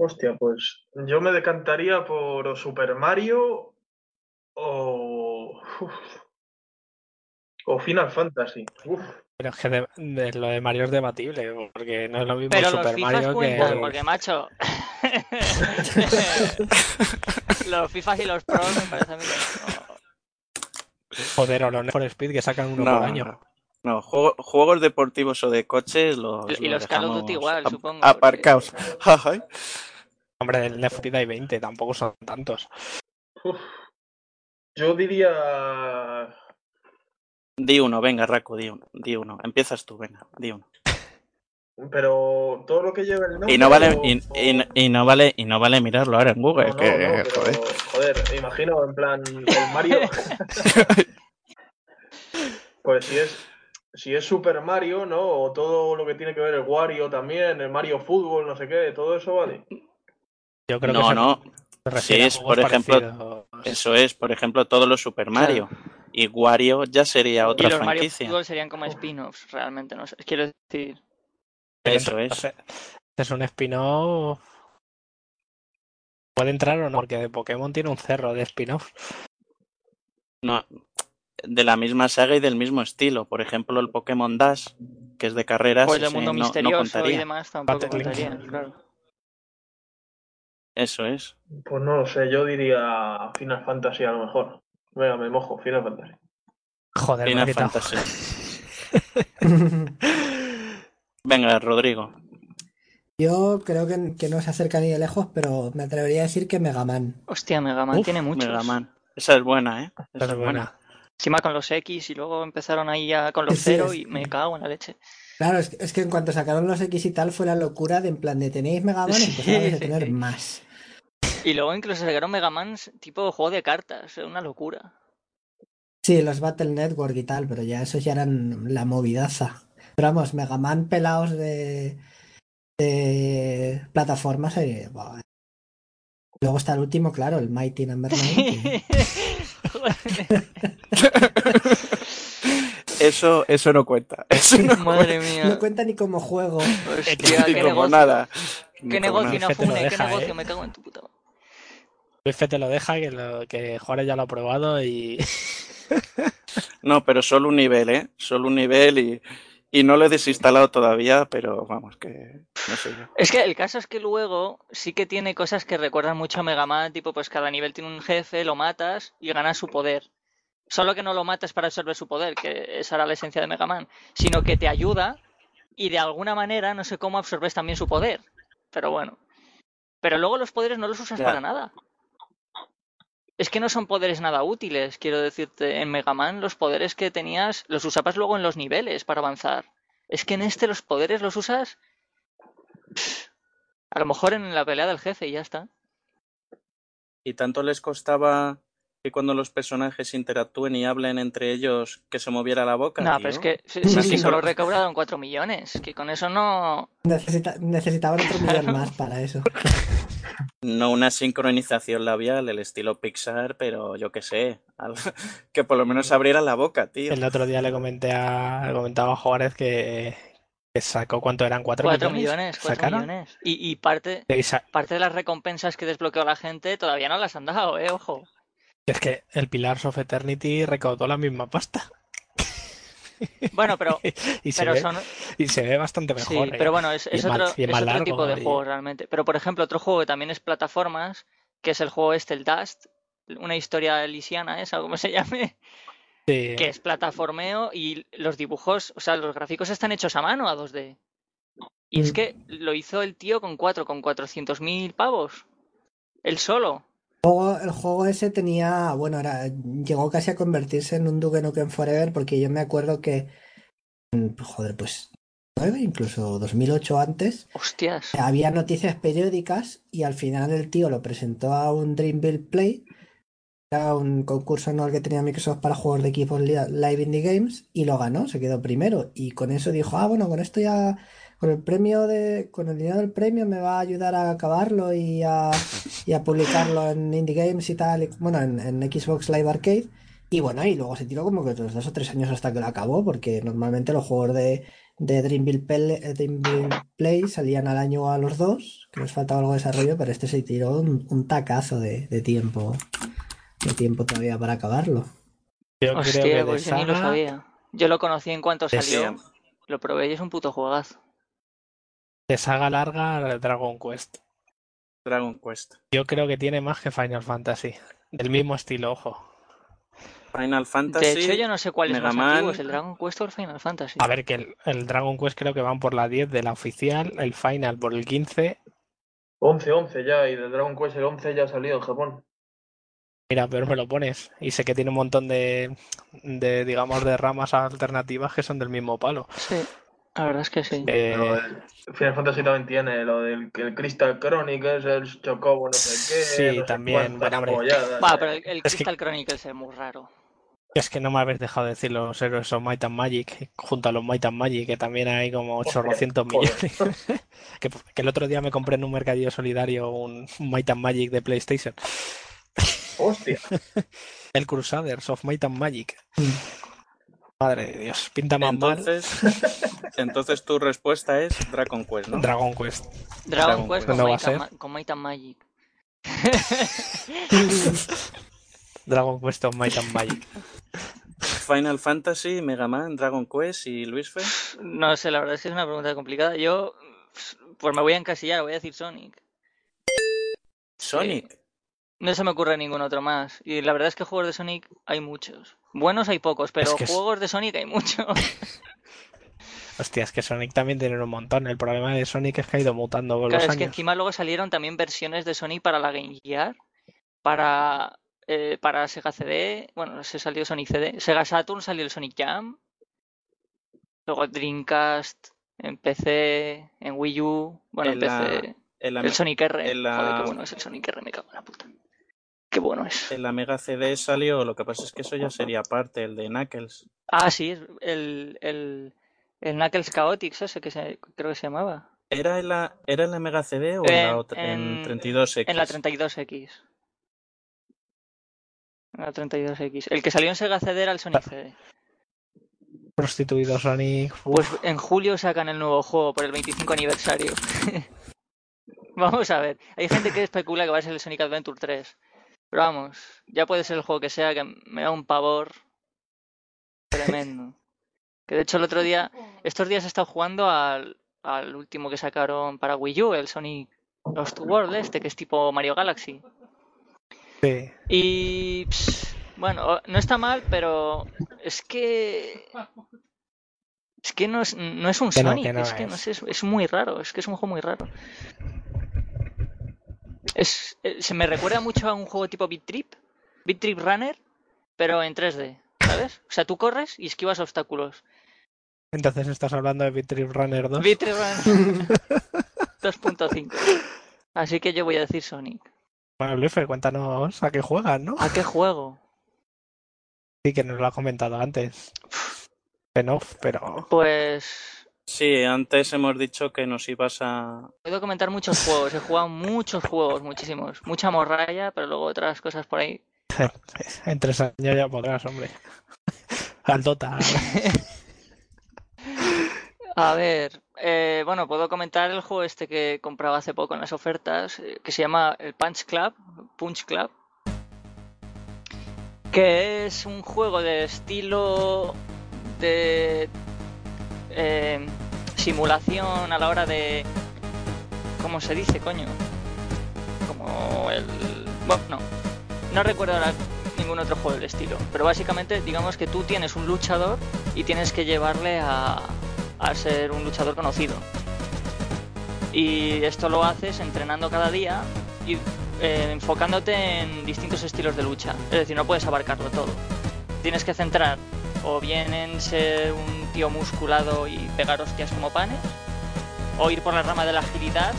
Hostia, pues yo me decantaría por o Super Mario o. uf, o Final Fantasy. Uf. Pero es que de- de- lo de Mario es debatible, porque no es lo mismo Pero los Super FIFAs Mario cuentan, que. porque macho. los FIFAs y los Pros me parece a mí. que no. Joder, o los Need for Speed que sacan uno No, por año. no. No, juego- juegos deportivos o de coches los. Y los Call of Duty dejamos igual, ap- supongo, Aparcaos. Ajá. Hombre, del Speed hay 20, tampoco son tantos. Uf. Yo diría. Di uno, venga, Raco, di uno. Di uno. Empiezas tú, venga, di uno. Pero todo lo que lleve el nombre. Y no vale, o- y, o- y- y no vale, y no vale mirarlo ahora en Google, No, no, que, no, pero, joder. joder, imagino en plan el Mario. pues si es si es Super Mario, ¿no? O todo lo que tiene que ver el Wario también, el Mario Fútbol, no sé qué, todo eso vale. Yo creo No, que se- no, se a es, por ejemplo, parecidos. eso es, por ejemplo, todos los Super Mario. Y Wario ya sería Y otra los Mario franquicia. Fútbol serían como spin-offs, realmente, no sé. Quiero decir. Eso es. entonces, Es un spin-off. Puede entrar o no, porque de Pokémon tiene un cerro de spin-off. No, de la misma saga y del mismo estilo. Por ejemplo, el Pokémon Dash, que es de carreras, O el mundo no- no, misterioso y contaría. demás tampoco contarían, claro. Eso es. Pues no lo sé, yo diría Final Fantasy a lo mejor. Venga, me mojo, Final Fantasy. Joder, Final. Fantasy. Venga, Rodrigo. Yo creo que, que no se acerca ni de lejos, pero me atrevería a decir que Mega Man. Hostia, Mega Man Uf, tiene muchos. Mega Man. Esa es buena, ¿eh? Esa es buena. Encima con los X y luego empezaron ahí ya con los Sí, cero es- y me cago en la leche. Claro, es que, es que en cuanto sacaron los X y tal fue la locura de en plan de tenéis Mega Man, Sí. empezaron a tener más. Y luego incluso sacaron Mega Man tipo juego de cartas, una locura. Sí, los Battle Network y tal, pero ya esos ya eran la movidaza. Pero vamos, Mega Man pelados de, de plataformas. eh, buah. Luego está el último, claro, el Mighty Number 9. que- Eso, eso no cuenta. Eso no Madre mía. No cuenta ni como juego. Hostia, Ni qué como negocio. nada. Ni Qué como negocio, nada. Inafune, qué deja, negocio, ¿eh? me cago en tu puta. Luis Fe te lo deja, que, lo, que Juárez ya lo ha probado y. No, pero solo un nivel, ¿eh? Solo un nivel y, y no lo he desinstalado todavía, pero vamos, que no sé yo. Es que el caso es que luego sí que tiene cosas que recuerdan mucho a Mega Man, tipo pues cada nivel tiene un jefe, lo matas y ganas su poder. Solo que no lo matas para absorber su poder, que esa era la esencia de Mega Man, sino que te ayuda y de alguna manera no sé cómo absorbes también su poder. Pero bueno. Pero luego los poderes no los usas Ya. para nada. Es que no son poderes nada útiles, quiero decirte. En Mega Man los poderes que tenías los usabas luego en los niveles para avanzar. Es que en este los poderes los usas A lo mejor en la pelea del jefe y ya está. ¿Y tanto les costaba que cuando los personajes interactúen y hablen entre ellos que se moviera la boca? No, tío? pero es que si, si- si solo recaudaron 4 millones, que con eso no... Necesita, necesitaban otro millón más para eso. No una sincronización labial, el estilo Pixar, pero yo qué sé. algo- que por lo menos abriera la boca, tío. El otro día le comenté a, le comentaba a Juárez que, que sacó cuánto eran, cuatro 4 millones. millones, 4 ¿Sacaron? millones. Y, y parte, parte de las recompensas que desbloqueó la gente todavía no las han dado, eh, ojo. Es que el Pillars of Eternity recaudó la misma pasta. Bueno, pero, y, se pero ve, son... y se ve bastante mejor. ¿eh? pero bueno, es, otro, es largo, tipo de y- juego realmente. Pero por ejemplo, otro juego que también es plataformas, que es el juego este, el Dust, una historia elisiana esa, como se llame, Sí. que es plataformeo y los dibujos, o sea, los gráficos están hechos a mano a 2D. Y es Mm. que lo hizo el tío con cuatro, con 400.000 pavos. Él solo. Juego, el juego ese tenía, bueno, era, llegó casi a convertirse en un Duke Nukem Forever porque yo me acuerdo que, mm, joder, pues, incluso 2008 antes, Hostias. había noticias periódicas y al final el tío lo presentó a un Dreamville Play, era un concurso anual que tenía Microsoft para juegos de equipos li- live indie games y lo ganó, se quedó primero y con eso dijo, ah, bueno, con esto ya, con el premio de, con el dinero del premio me va a ayudar a acabarlo y a, y a publicarlo en indie games y tal, y- bueno, en, en Xbox Live Arcade. Y bueno, y luego se tiró como que otros dos o tres años hasta que lo acabó, porque normalmente los juegos de, de Dreamville, Pel- eh, Dreamville Play salían al año a los dos, que les faltaba algo de desarrollo, pero este se tiró un, un tacazo de, de tiempo, de tiempo todavía para acabarlo. Yo creo que Hostia, pues yo ni lo sabía. Yo lo conocí en cuanto salió. Lo probé y es un puto juegazo. De saga larga Dragon Quest. Dragon Quest. Yo creo que tiene más que Final Fantasy. Del mismo estilo, ojo. Final Fantasy. De hecho, yo no sé cuál es Mega más antiguo, ¿es el Dragon Quest o el Final Fantasy? A ver, que el, el Dragon Quest creo que van por la 10 de la oficial, el Final por el 15. 11, 11 ya, y del Dragon Quest el 11 ya ha salido en Japón. Mira, pero me lo pones. Y sé que tiene un montón de, de digamos, de ramas alternativas que son del mismo palo. Sí, la verdad es que sí. Eh, el Final Fantasy también tiene lo del que el Crystal Chronicles, el Chocobo, no sé qué. Sí, no también, bueno, pero el, el Es que- Crystal Chronicles es muy raro. es que no me habéis dejado decir los héroes of Might and Magic, junto a los Might and Magic, que también hay como 800 joder. millones. que, que el otro día me compré en un mercadillo solidario un Might and Magic de PlayStation. Hostia. El Crusaders of Might and Magic. Madre de Dios, pinta más Entonces, entonces tu respuesta es Dragon Quest, ¿no? mal Dragon Quest. Dragon Dragon Quest No va a Might and ser. Con Might and Magic. Dragon Quest of Might and Magic. Final Fantasy, Mega Man, Dragon Quest y Luis Fe. No sé, la verdad es que es una pregunta complicada. Yo, pues me voy a encasillar, voy a decir Sonic. Sonic. No se me ocurre ningún otro más. Y la verdad es que juegos de Sonic hay muchos. Buenos hay pocos, pero Es que es- juegos de Sonic hay muchos. Hostia, es que Sonic también tiene un montón. El problema de Sonic es que ha ido mutando con Claro, los es que encima luego salieron también versiones de Sonic para la Game Gear, para, eh, para Sega CD, bueno, se salió Sonic CD, Sega Saturn salió el Sonic Jam, luego Dreamcast, en PC, en Wii U, bueno, en En la- PC, En la, el Sonic R, en la- joder, qué bueno es el Sonic R, me cago en la puta. Qué bueno es. en la Mega CD salió, lo que pasa es que eso ya sería parte, el de Knuckles. Ah, sí, el, el, el Knuckles Chaotix ese que se, creo que se llamaba. ¿Era en la, ¿era en la Mega CD o en, la En- otra, en, en- 32X? En la 32X. En la 32X. El que salió en Sega CD era el Sonic CD. Prostituido Sonic. uf. Pues en julio sacan el nuevo juego por el 25 aniversario. vamos a ver. Hay gente que especula que va a ser el Sonic Adventure 3. Pero vamos, ya puede ser el juego que sea, que me da un pavor tremendo. Que de hecho el otro día, estos días he estado jugando al, al último que sacaron para Wii U, el Sonic Lost World este, que es tipo Mario Galaxy. Sí. Y ps, bueno, no está mal, pero es que es que no es, no es un Que no, Sonic, que no es que es. no sé, es, es muy raro, es que es un juego muy raro. Es, eh, se me recuerda mucho a un juego tipo Beat Trip, Beat Trip Runner, pero en 3D, ¿sabes? O sea, tú corres y esquivas obstáculos. Entonces estás hablando de Beat Trip Runner 2. Beat Trip Runner. 2.5. Así que yo voy a decir Sonic. Bueno, Luifer, cuéntanos a qué juegas, ¿no? ¿A qué juego? Sí, que nos lo ha comentado antes. En off, pero... Pues Sí, antes hemos dicho que nos ibas a... puedo comentar muchos juegos. He jugado muchos juegos, muchísimos. Mucha morralla, pero luego otras cosas por ahí. En tres años ya podrás, hombre. Al Dota. A ver, eh, bueno, puedo comentar el juego este que compraba hace poco en las ofertas, eh, que se llama el Punch Club, Punch Club, que es un juego de estilo de eh, simulación a la hora de, ¿cómo se dice, coño? Como el, bueno, no, no recuerdo ahora ningún otro juego del estilo, pero básicamente digamos que tú tienes un luchador y tienes que llevarle a, a ser un luchador conocido. Y esto lo haces entrenando cada día y eh, enfocándote en distintos estilos de lucha. Es decir, no puedes abarcarlo todo. Tienes que centrar o bien en ser un tío musculado y pegar hostias como panes, o ir por la rama de la agilidad,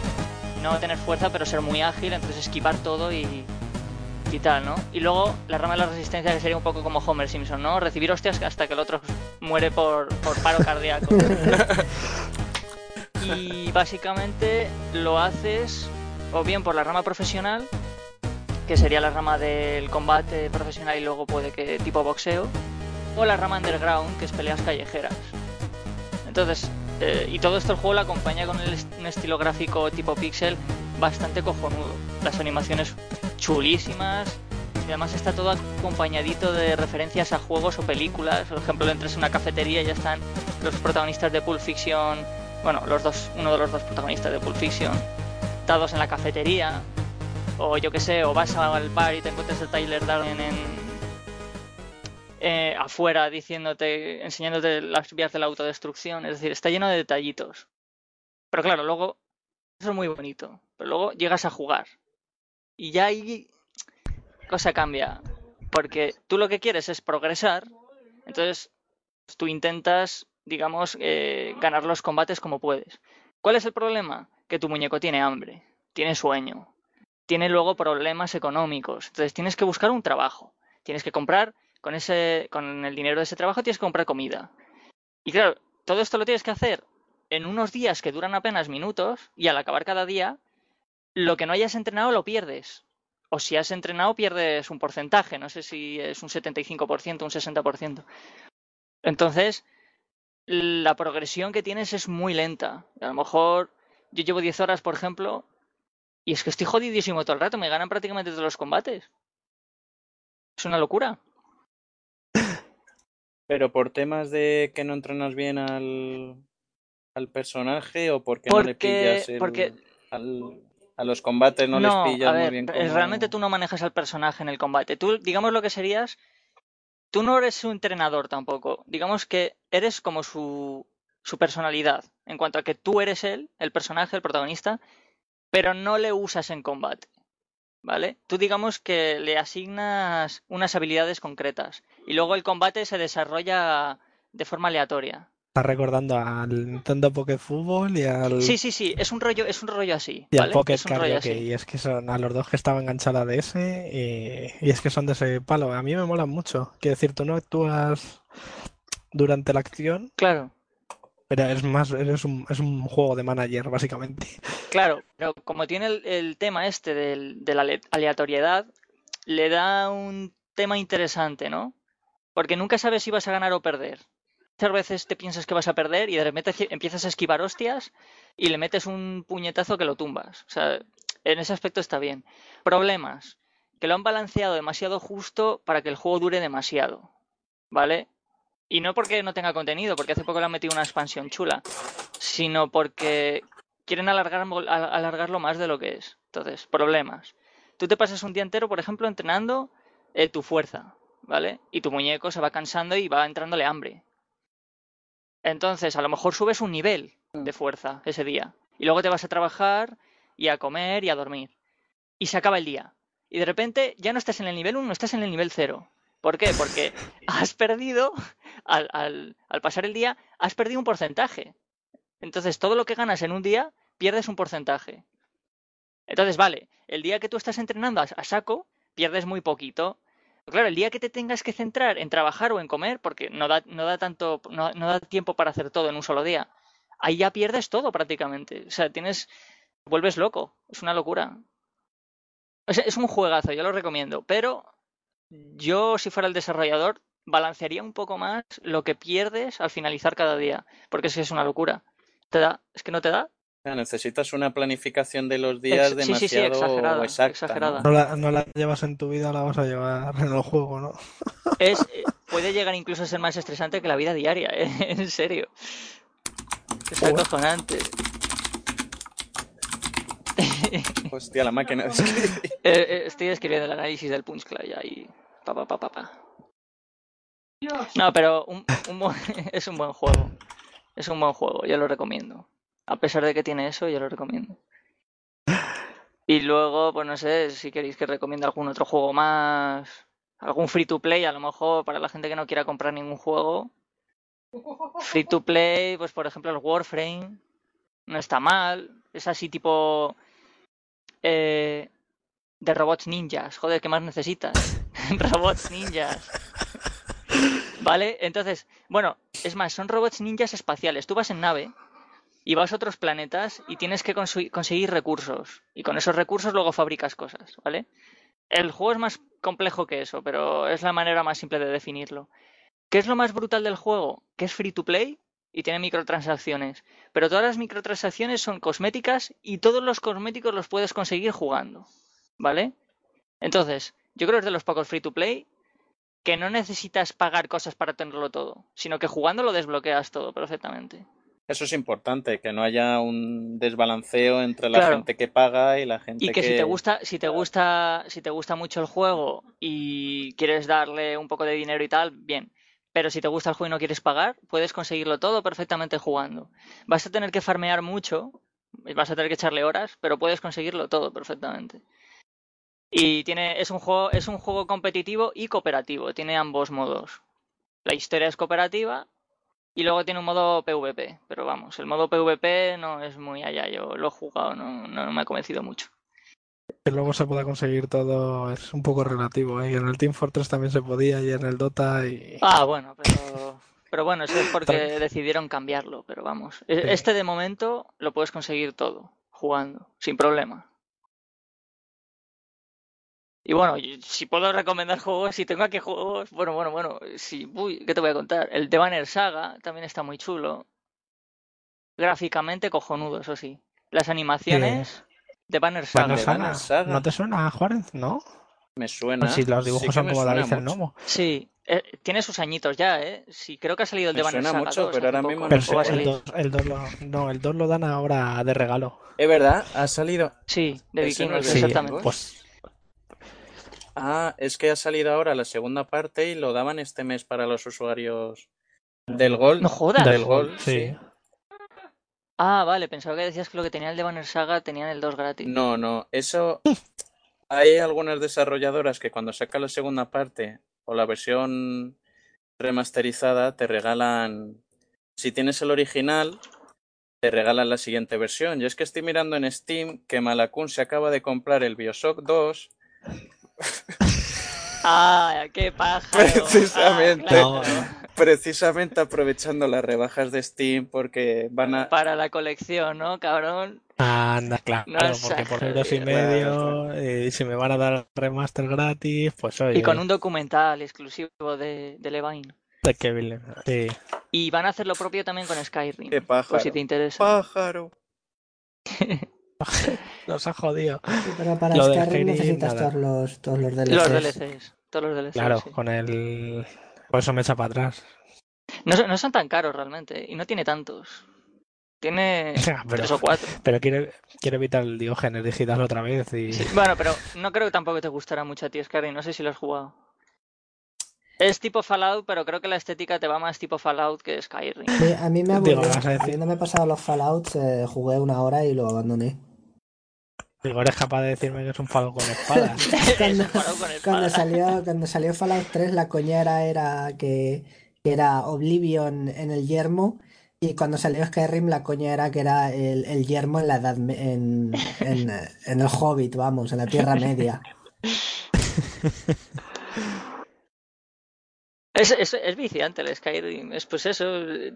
no tener fuerza pero ser muy ágil, entonces esquivar todo y, y tal, ¿no? Y luego la rama de la resistencia que sería un poco como Homer Simpson, ¿no? Recibir hostias hasta que el otro muere por, por paro cardíaco. y básicamente lo haces o bien por la rama profesional, que sería la rama del combate profesional y luego puede que tipo boxeo, o la rama underground, que es peleas callejeras. Entonces, eh, y todo esto el juego lo acompaña con el un estilo gráfico tipo pixel bastante cojonudo. Las animaciones chulísimas. Y además está todo acompañadito de referencias a juegos o películas. Por ejemplo, entras en una cafetería y ya están los protagonistas de Pulp Fiction. Bueno, los dos, uno de los dos protagonistas de Pulp Fiction. Dados en la cafetería. O yo que sé, o vas al bar y te encuentras a Tyler Darden en, eh, afuera diciéndote, enseñándote las vías de la autodestrucción. Es decir, está lleno de detallitos. Pero claro, luego, eso es muy bonito. Pero luego llegas a jugar. Y ya ahí cosa cambia. Porque tú lo que quieres es progresar. Entonces, tú intentas, digamos, eh, ganar los combates como puedes. ¿Cuál es el problema? Que tu muñeco tiene hambre, tiene sueño, tiene luego problemas económicos. Entonces tienes que buscar un trabajo. Tienes que comprar con ese, con el dinero de ese trabajo tienes que comprar comida. Y claro, todo esto lo tienes que hacer en unos días que duran apenas minutos y al acabar cada día, lo que no hayas entrenado lo pierdes. O si has entrenado pierdes un porcentaje, no sé si es un 75%, un 60%. Entonces, la progresión que tienes es muy lenta. A lo mejor yo llevo 10 horas, por ejemplo, y es que estoy jodidísimo todo el rato, me ganan prácticamente todos los combates. Es una locura. Pero por temas de que no entrenas bien al, al personaje o porque, no le pillas el- porque- al- a los combates no, No, les pillas a ver, muy bien realmente tú no manejas al personaje en el combate. Tú, digamos lo que serías, tú no eres su entrenador tampoco. Digamos que eres como su, su personalidad, en cuanto a que tú eres él, el personaje, el protagonista, pero no le usas en combate. ¿Vale? Tú digamos que le asignas unas habilidades concretas y luego el combate se desarrolla de forma aleatoria. Está recordando al Nintendo Pocket Fútbol y al, Sí, sí, sí, es un rollo, es un rollo así, y al ¿vale? Pocket Es un rollo Karaoke. así. Y es que son a los dos que estaba enganchada de ese y, y es que son de ese palo. A mí me molan mucho. Quiero decir, tú no actúas durante la acción, Claro. Es más, eres un, es un juego de manager, básicamente. Claro, pero como tiene el, tema este del- de la ale- aleatoriedad, le da un tema interesante, ¿no? Porque nunca sabes si vas a ganar o perder. Muchas veces te piensas que vas a perder y de repente empiezas a esquivar hostias y le metes un puñetazo que lo tumbas. O sea, en ese aspecto está bien. Problemas. Que lo han balanceado demasiado justo para que el juego dure demasiado. ¿Vale? Y no porque no tenga contenido, porque hace poco le han metido una expansión chula, sino porque quieren alargar, alargarlo más de lo que es. Entonces, problemas. Tú te pasas un día entero, por ejemplo, entrenando eh, tu fuerza, ¿vale? Y tu muñeco se va cansando y va entrándole hambre. Entonces, a lo mejor subes un nivel de fuerza ese día. Y luego te vas a trabajar y a comer y a dormir. Y se acaba el día. Y de repente ya no estás en el nivel 1, estás en el nivel 0. ¿Por qué? Porque has perdido, al, al- al pasar el día, has perdido un porcentaje. Entonces, todo lo que ganas en un día pierdes un porcentaje. Entonces, vale, el día que tú estás entrenando a, saco, pierdes muy poquito. Claro, el día que te tengas que centrar en trabajar o en comer, porque no da, no da tanto, no, no da tiempo para hacer todo en un solo día, ahí ya pierdes todo prácticamente. O sea, tienes, vuelves loco, es una locura. Es un juegazo, yo lo recomiendo, pero yo si fuera el desarrollador balancearía un poco más lo que pierdes al finalizar cada día, porque es que es una locura. Te da, es que no te da. Necesitas una planificación de los días Ex- sí, sí, sí, demasiado exagerada, exacta. ¿no? exagerada. No la, no la llevas en tu vida, la vas a llevar en el juego, ¿no? Es, eh, puede llegar incluso a ser más estresante que la vida diaria, ¿eh? en serio. Es acojonante. Hostia, la máquina. Eh, eh, estoy escribiendo el análisis del Punch Club ya y pa pa pa pa pa. No, pero un, un buen- es un buen juego. Es un buen juego, yo lo recomiendo. A pesar de que tiene eso, yo lo recomiendo. Y luego, pues no sé, si queréis que recomiende algún otro juego más, algún free to play, a lo mejor para la gente que no quiera comprar ningún juego. Free to play, pues por ejemplo el Warframe, no está mal. Es así tipo eh, de robots ninjas. Joder, ¿qué más necesitas? robots ninjas. ¿Vale? Entonces, bueno, es más, son robots ninjas espaciales. Tú vas en nave y vas a otros planetas y tienes que conseguir recursos. Y con esos recursos luego fabricas cosas, ¿vale? El juego es más complejo que eso, pero es la manera más simple de definirlo. ¿Qué es lo más brutal del juego? Que es free to play y tiene microtransacciones. Pero todas las microtransacciones son cosméticas y todos los cosméticos los puedes conseguir jugando. ¿Vale? Entonces, yo creo que es de los pocos free to play que no necesitas pagar cosas para tenerlo todo, sino que jugando lo desbloqueas todo perfectamente. Eso es importante, que no haya un desbalanceo entre la Claro. gente que paga y la gente Y que si te gusta, si te gusta, si te gusta mucho el juego y quieres darle un poco de dinero y tal, bien. Pero si te gusta el juego y no quieres pagar, puedes conseguirlo todo perfectamente jugando. Vas a tener que farmear mucho, vas a tener que echarle horas, pero puedes conseguirlo todo perfectamente. Y tiene, es un juego, es un juego competitivo y cooperativo, tiene ambos modos. La historia es cooperativa y luego tiene un modo PvP, pero vamos, el modo PvP no es muy allá, yo lo he jugado, no, no me ha convencido mucho. Que luego se pueda conseguir todo es un poco relativo, ¿eh? Y en el Team Fortress también se podía y en el Dota y... Ah, bueno, pero, pero bueno, eso es porque decidieron cambiarlo, pero vamos. e- Sí. Este de momento lo puedes conseguir todo, jugando, sin problema. Y bueno, si puedo recomendar juegos, si tengo aquí juegos, bueno, bueno, bueno, si, uy, ¿qué te voy a contar? El The Banner Saga también está muy chulo. Gráficamente cojonudo, eso sí. Las animaciones de Banner Saga. Banner Saga. Banner Saga. ¿No te suena, Juárez? ¿No? Me suena. Si los dibujos sí son como suena David el. Gnomo. Sí, eh, tiene sus añitos ya, ¿eh? Sí, creo que ha salido el Me de Banner suena Saga mucho, 2 pero ahora mismo no Pero sé o va a el salir. 2, el 2 lo, no, el 2 lo dan ahora de regalo. Es verdad, ha salido. Sí, de no vikingos, Sí, exactamente. pues Ah, es que ha salido ahora la segunda parte y lo daban este mes para los usuarios del Gol. No jodas. Del Gol, sí. Ah, vale, pensaba que decías que lo que tenía el de Banner Saga tenían el 2 gratis. No, no, eso. Hay algunas desarrolladoras que cuando sacan la segunda parte o la versión remasterizada te regalan. Si tienes el original, te regalan la siguiente versión. Yo es que estoy mirando en Steam que Malakun se acaba de comprar el Bioshock 2 Ah, qué paja. Precisamente. No, precisamente aprovechando las rebajas de Steam porque van a. Para la colección, ¿no, cabrón? Anda, claro, No porque seas por euros y medio, y si me van a dar remaster gratis, pues oye, Y con un documental exclusivo de, de Levine. de Kevin, sí. Y van a hacer lo propio también con Skyrim. ¡Qué Por pájaro! si te interesa. ¡Pájaro! Nos ha jodido. Sí, pero para Lo del Skyrim Skyrim, necesitas nada. todos los, todos los DLCs. Los DLCs. Todos los DLCs. Claro, sí. con el... Por eso me echa para atrás. No, son- no son tan caros realmente. Y no tiene tantos. Tiene pero- tres o cuatro. Pero quiero, quiero evitar el Diógenes digital otra vez y... Sí, Bueno, pero no creo que tampoco te gustará mucho a ti, Skyrim. No sé si lo has jugado. Es tipo Fallout, pero creo que la estética te va más tipo Fallout que Skyrim. Sí, a mí me aburrió. a decir- Habiéndome pasado los Fallouts, eh, jugué una hora y lo abandoné. Digo, eres capaz de decirme que es un falo con espadas. Cuando, Es un Fallout con cuando espada. salió, cuando salió Fallout 3, la coñera era que, que era Oblivion en el yermo Y cuando salió Skyrim la coña era que era el, el yermo en la edad en, en el Hobbit, vamos, en la Tierra Media. Es, es, es viciante el Skyrim. Es pues eso.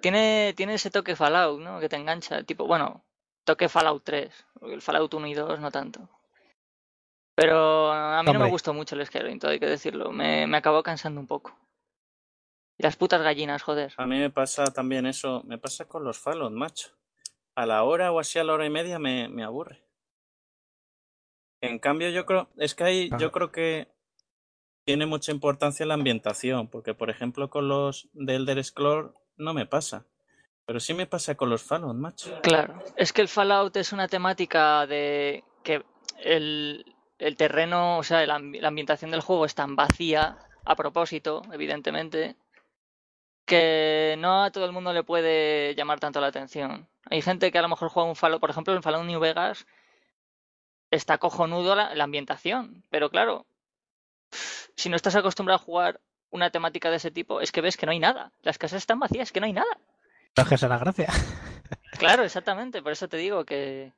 Tiene, tiene ese toque Fallout, ¿no? Que te engancha. Tipo, bueno, toque Fallout 3. porque El Fallout 1 y 2 no tanto. Pero a mí no me gustó mucho el Skyrim, todo hay que decirlo. Me, me acabó cansando un poco. Y las putas gallinas, joder. A mí me pasa también eso, me pasa con los Fallout, macho. A la hora o así a la hora y media me, me aburre. En cambio, yo creo, es que ahí yo creo que tiene mucha importancia la ambientación, porque por ejemplo con los de Elder Scrolls no me pasa. Pero sí me pasa con los Fallout, macho. Claro. Es que el Fallout es una temática de que el, terreno, o sea, la, ambi- la ambientación del juego es tan vacía, a propósito, evidentemente, que no a todo el mundo le puede llamar tanto la atención. Hay gente que a lo mejor juega un Fallout, por ejemplo, en Fallout New Vegas está cojonudo la, la ambientación, pero claro, si no estás acostumbrado a jugar una temática de ese tipo, es que ves que no hay nada. Las casas están vacías, que no hay nada. La gracia. Claro, exactamente. Por eso te digo que,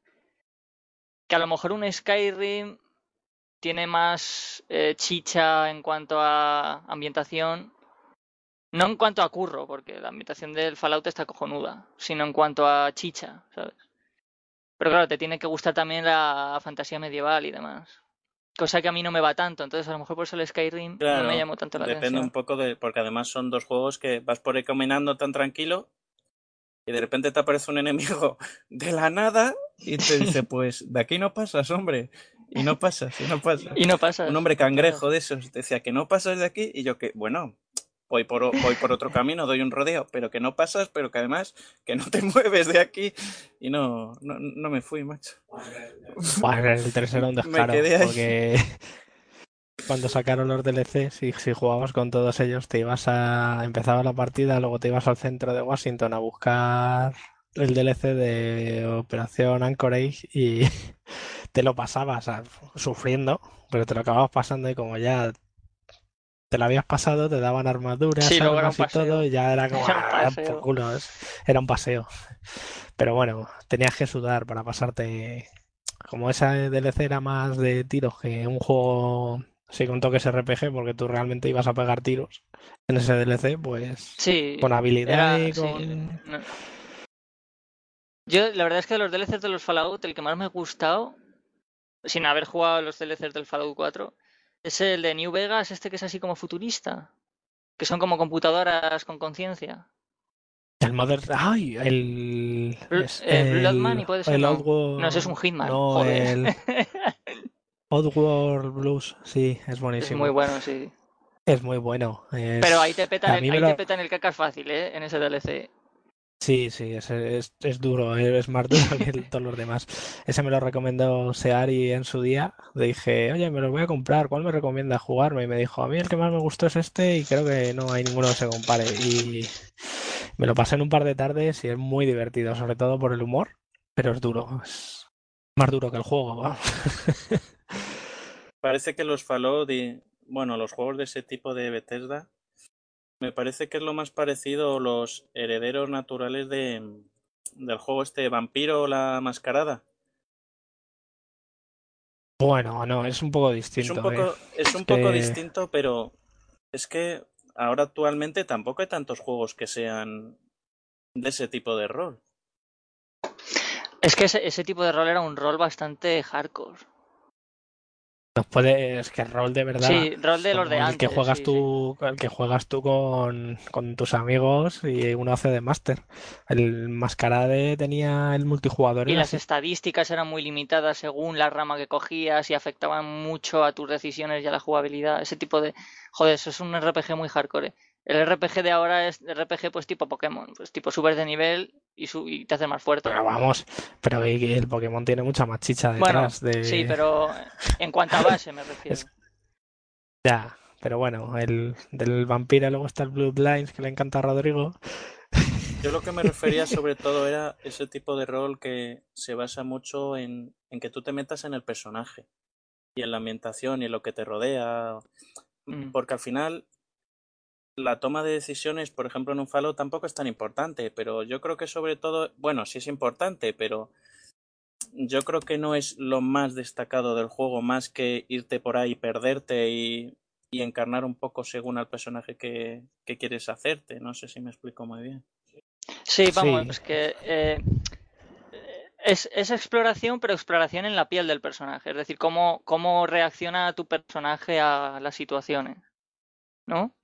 que a lo mejor un Skyrim tiene más eh, chicha en cuanto a ambientación. No en cuanto a curro, porque la ambientación del Fallout está cojonuda, sino en cuanto a chicha, ¿sabes? Pero claro, te tiene que gustar también la fantasía medieval y demás. Cosa que a mí no me va tanto, entonces a lo mejor por eso el Skyrim no me llamó tanto la Depende atención. un poco de, porque además son dos juegos que vas por ahí caminando tan tranquilo y de repente te aparece un enemigo de la nada y te dice, pues de aquí no pasas, hombre. Y no pasas, y no pasas. Y no pasa. un hombre cangrejo de esos decía que no pasas de aquí y yo que, bueno, voy por, voy por otro camino, doy un rodeo, pero que no pasas, pero que además que no te mueves de aquí y no, no, no me fui, macho. Bueno, el tercero un Me descaro, quedé ahí. porque cuando sacaron los DLCs y si jugabas con todos ellos te ibas a empezaba la partida, luego te ibas al centro de Washington a buscar el DLC de Operación Anchorage y te lo pasabas a- sufriendo, pero te lo acababas pasando y como ya te lo habías pasado, te daban armaduras, Sí, armas y todo y ya era como Era un "Ah, paseo". por culo, era un paseo. Pero bueno, tenías que sudar para pasarte como esa DLC era más de tiros que un juego así con toques RPG, porque tú realmente ibas a pegar tiros en ese DLC, pues Sí. con habilidad Era- y sí, con... no. Yo, la verdad es que de los DLCs de los Fallout, el que más me ha gustado, sin haber jugado los DLCs del Fallout 4, es el de New Vegas, este que es así como futurista. Que son como computadoras con conciencia. El Mother... ¡Ay! El... Eh, Blood el- Money puede ser, el ¿no? Oddworld- No, ese es un Hitman. No, joder. el Oddworld Blues, sí, es es buenísimo. muy bueno, sí. Es muy bueno. es- Pero ahí te petan, el, ahí lo- te petan el cacas fácil, ¿eh? En ese DLC. Sí, sí, es, es, es duro, es más duro que todos los demás. Ese me lo recomendó Seari en su día. Le dije, oye, me lo voy a comprar, ¿cuál me recomienda jugarme? Y me dijo, a mí el que más me gustó es este y creo que no hay ninguno que se compare. Y me lo pasé en un par de tardes y es muy divertido, sobre todo por el humor, pero es duro, es más duro que el juego, vamos. Parece que los Fallout y, bueno, los juegos de ese tipo de Bethesda, me parece que es lo más parecido a los herederos naturales de, del juego este Vampiro la Mascarada. Bueno, no, es un poco Es distinto. un poco, ¿eh? es un Es poco que- distinto, pero es que ahora actualmente tampoco hay tantos juegos que sean de ese tipo de rol. Es que ese, ese tipo de rol era un rol bastante hardcore. Nos puede, es que rol de verdad. Sí, rol de los de como el que antes, juegas sí, tú, el que juegas tú con, con tus amigos y uno hace de máster. El Mascarade tenía el multijugador Y las así. estadísticas eran muy limitadas según la rama que cogías y afectaban mucho a tus decisiones y a la jugabilidad. Ese tipo de... Joder, eso es un RPG muy hardcore. El RPG de ahora es RPG pues tipo Pokémon. Pues tipo subes de nivel y, su- y te haces más fuerte. Pero vamos, pero el Pokémon tiene mucha más chicha Bueno, detrás de... sí, pero en cuanto a base me refiero. Es- Ya, pero bueno, el del vampiro luego está el Bloodlines que le encanta a Rodrigo. Yo lo que me refería sobre todo era ese tipo de rol que se basa mucho en, en que tú te metas en el personaje y en la ambientación y en lo que te rodea. Mm. Porque al final la toma de decisiones, por ejemplo, en un Fallout tampoco es tan importante, pero yo creo que sobre todo, bueno, sí es importante, pero yo creo que no es lo más destacado del juego, más que irte por ahí, perderte y, y encarnar un poco según al personaje que, que, quieres hacerte. No sé si me explico muy bien. Sí, vamos, sí. es que eh, es, es, exploración, pero exploración en la piel del personaje. Es decir, cómo, cómo reacciona tu personaje a las situaciones. ¿No?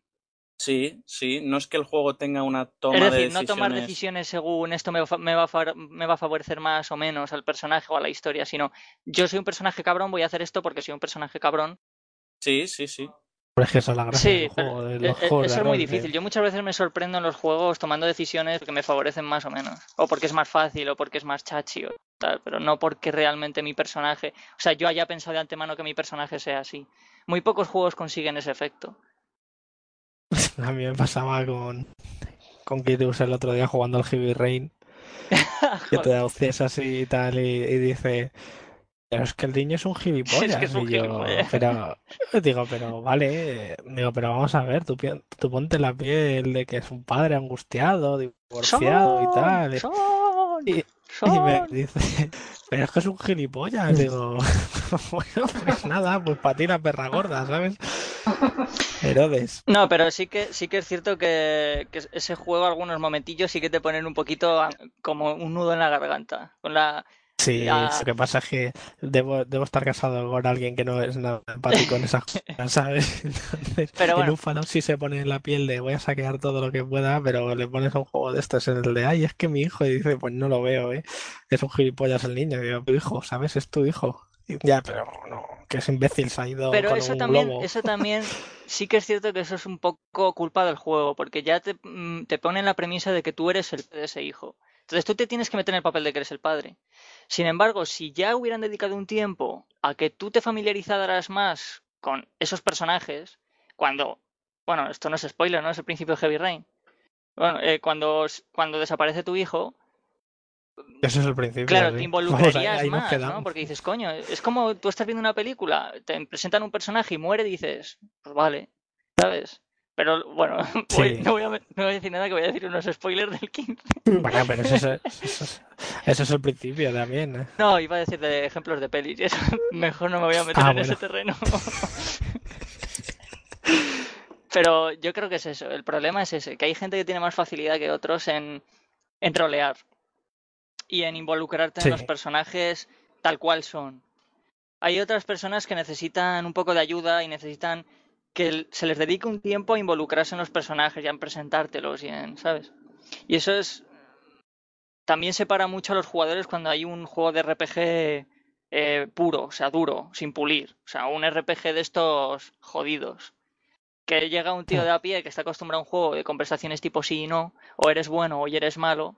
Sí, sí, no es que el juego tenga una toma es decir, de decisiones... no tomar decisiones según esto me va, me, va a, me va a favorecer más o menos al personaje o a la historia, sino yo soy un personaje cabrón, voy a hacer esto porque soy un personaje cabrón. Sí, sí, sí. Pero es que esa es la gracia sí, del juego. De pero los juegos eso es muy difícil. Yo muchas veces me sorprendo en los juegos tomando decisiones que me favorecen más o menos. O porque es más fácil, o porque es más chachi, o tal, pero no porque realmente mi personaje. O sea, yo haya pensado de antemano que mi personaje sea así. Muy pocos juegos consiguen ese efecto. A mí me pasaba con, con Kirus el otro día jugando al Heavy Rain, que te da opciones así y tal, y, y dice, pero es que el niño es un gilipollas. Es que es un y yo, gilipollas. pero, digo, pero vale, digo, pero vamos a ver, tú, tú ponte la piel de que es un padre angustiado, divorciado y tal. y- Son, Y, y me dice, pero es que es un gilipollas. Digo, bueno, pues nada, pues para ti la perra gorda, ¿sabes? Herodes. No, pero sí que sí que es cierto que, que ese juego algunos momentillos sí que te ponen un poquito como un nudo en la garganta. Con la Sí, lo que pasa es que debo, debo estar casado con alguien que no es nada empático en esas cosas, ¿sabes? Entonces, Pero en bueno. un Fallout sí se pone en la piel de voy a saquear todo lo que pueda, pero le pones a un juego de estos en el de ay, es que mi hijo, y dice, pues no lo veo, ¿eh? Es un gilipollas el niño, y digo, tu hijo, ¿sabes? Es tu hijo. Y, ya, pero no, que es imbécil, se ha ido Pero con eso un también, globo. eso también sí que es cierto que eso es un poco culpa del juego, porque ya te, mm, te ponen la premisa de que tú eres el de ese hijo. Entonces tú te tienes que meter en el papel de que eres el padre. Sin embargo, si ya hubieran dedicado un tiempo a que tú te familiarizaras más con esos personajes, cuando, bueno, esto no es spoiler, ¿no? Es el principio de Heavy Rain. Bueno, eh, cuando, cuando desaparece tu hijo, Ese es el principio. Claro, sí. te ahí- involucrarías ahí más. ¿no? Porque dices, coño, es como tú estás viendo una película, te presentan un personaje y muere y dices, pues vale, ¿sabes? Pero bueno, voy- no, voy a, no voy a decir nada que voy a decir unos spoilers del 15. Bueno, pero ese es, el- ese es- el principio también. ¿eh? No, iba a decir de ejemplos de pelis y eso, mejor no me voy a meter Ah, en ese terreno. Pero yo creo que es eso, el problema es ese, que hay gente que tiene más facilidad que otros en, en trolear y en involucrarte Sí. en los personajes tal cual son. Hay otras personas que necesitan un poco de ayuda y necesitan que se les dedique un tiempo a involucrarse en los personajes y en presentártelos y en, ¿sabes? Y eso es también separa mucho a los jugadores cuando hay un juego de RPG eh, puro, o sea, duro, sin pulir. O sea, un RPG de estos jodidos. Que llega un tío de a pie que está acostumbrado a un juego de conversaciones tipo sí y no, o eres bueno o eres malo,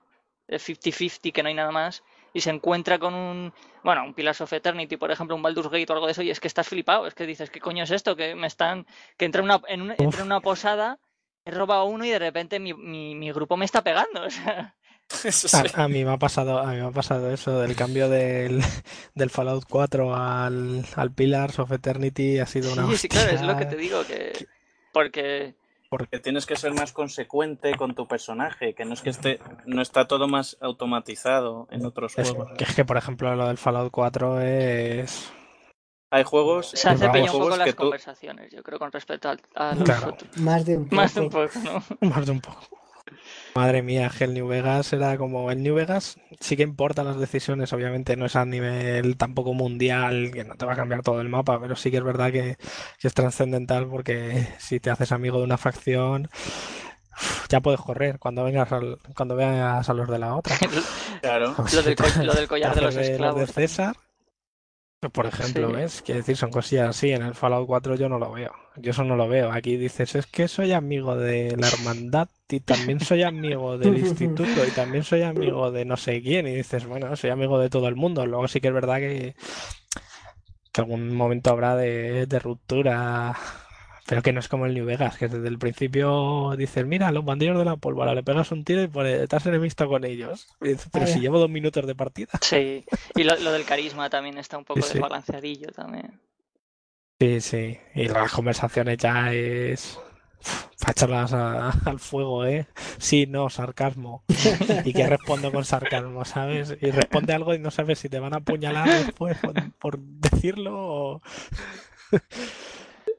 de 50-50, que no hay nada más, y se encuentra con un, bueno, un Pillars of Eternity, por ejemplo, un Baldur's Gate o algo de eso, y es que estás flipado, es que dices, ¿qué coño es esto? Que me están, que entra en una, en una, entra en una posada, he robado uno y de repente mi, mi, mi grupo me está pegando, o sea. Eso sí. A, a mí me ha pasado, a mí me ha pasado eso del cambio del, del Fallout 4 al, al Pillars of Eternity ha sido una Sí, sí, claro, es lo que te digo, que porque Que tienes que ser más consecuente con tu personaje, que no es que esté, no está todo más automatizado en otros es, juegos. que es que por ejemplo lo del Fallout 4 es Hay juegos, se hace peña un juegos poco que las tú, conversaciones, yo creo, con respecto al- a, los Claro. otros. Más de un poco. Más de un poco, ¿no? más de un poco. Madre mía, que el New Vegas era como el New Vegas sí que importan las decisiones, obviamente no es a nivel tampoco mundial, que no te va a cambiar todo el mapa, pero sí que es verdad que, que es trascendental porque si te haces amigo de una facción ya puedes correr cuando vengas al, cuando veas a los de la otra. claro. Lo del, lo del collar de los Haces de los de esclavos. César, por ejemplo, Sí. ¿ves? Quiere decir, son cosillas así. En el Fallout 4 yo no lo veo. Yo eso no lo veo. Aquí dices, es que soy amigo de la hermandad y también soy amigo del instituto y también soy amigo de no sé quién. Y dices, bueno, soy amigo de todo el mundo. Luego sí que es verdad que, que algún momento habrá de, de ruptura. Pero que no es como el New Vegas, que desde el principio dices, mira, los bandidos de la pólvora, le pegas un tiro y pone, estás enemista con ellos. Dices, pero si Vaya. llevo dos minutos de partida. Sí, y lo, lo del carisma también está un poco Sí, sí. desbalanceadillo también. Sí, sí. Y las conversaciones ya es. Para echarlas a- al fuego, ¿eh? Sí, no, sarcasmo. Y que respondo con sarcasmo, ¿sabes? Y responde algo y no sabes si te van a apuñalar después por, por decirlo o...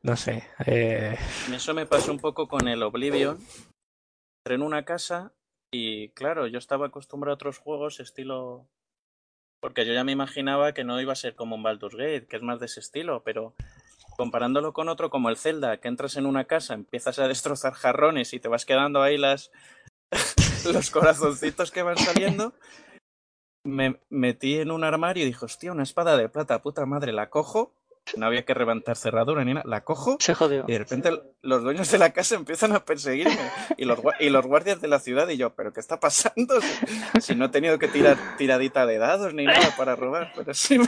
No sé. eh, Eso me pasó un poco con el Oblivion. Entré en una casa y, claro, yo estaba acostumbrado a otros juegos estilo. Porque yo ya me imaginaba que no iba a ser como un Baldur's Gate, que es más de ese estilo, pero comparándolo con otro como el Zelda, que entras en una casa, empiezas a destrozar jarrones y te vas quedando ahí las los corazoncitos que van saliendo. Me metí en un armario y dije, hostia, una espada de plata, puta madre, la cojo. No había que levantar cerradura ni nada. La cojo Se jodió. y de repente los dueños de la casa empiezan a perseguirme y los, y los guardias de la ciudad y yo, ¿pero qué está pasando? Si, si no he tenido que tirar tiradita de dados ni nada para robar, pero sí.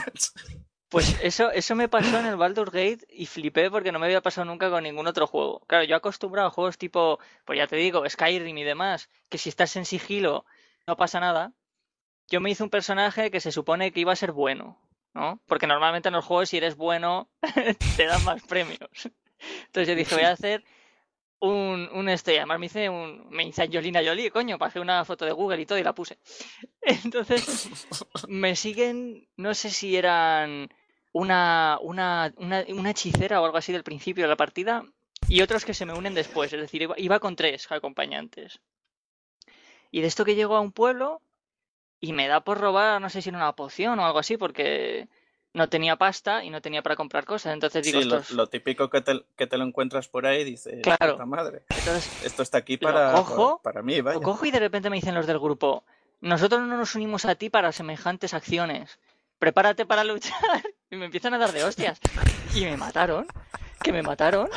Pues eso, eso me pasó en el Baldur's Gate y flipé porque no me había pasado nunca con ningún otro juego. Claro, yo acostumbrado a juegos tipo, pues ya te digo, Skyrim y demás, que si estás en sigilo no pasa nada. Yo me hice un personaje que se supone que iba a ser bueno, ¿no? Porque normalmente en los juegos si eres bueno te dan más premios. Entonces yo dije, voy a hacer un, un este, además me hice un, me hice Angelina Jolie, coño, hacer una foto de Google y todo y la puse. Entonces me siguen, no sé si eran una, una, una, una hechicera o algo así del principio de la partida y otros que se me unen después, es decir, iba, iba con tres acompañantes. Y de esto que llego a un pueblo y me da por robar, no sé si era una poción o algo así, porque no tenía pasta y no tenía para comprar cosas. Entonces digo, Sí, lo, estos... lo típico que te, que te lo encuentras por ahí, dices, Claro. puta madre, Entonces esto está aquí para, cojo, para mí, vaya. Lo cojo y de repente me dicen los del grupo, nosotros no nos unimos a ti para semejantes acciones. Prepárate para luchar. Y me empiezan a dar de hostias. Y me mataron. Que me mataron.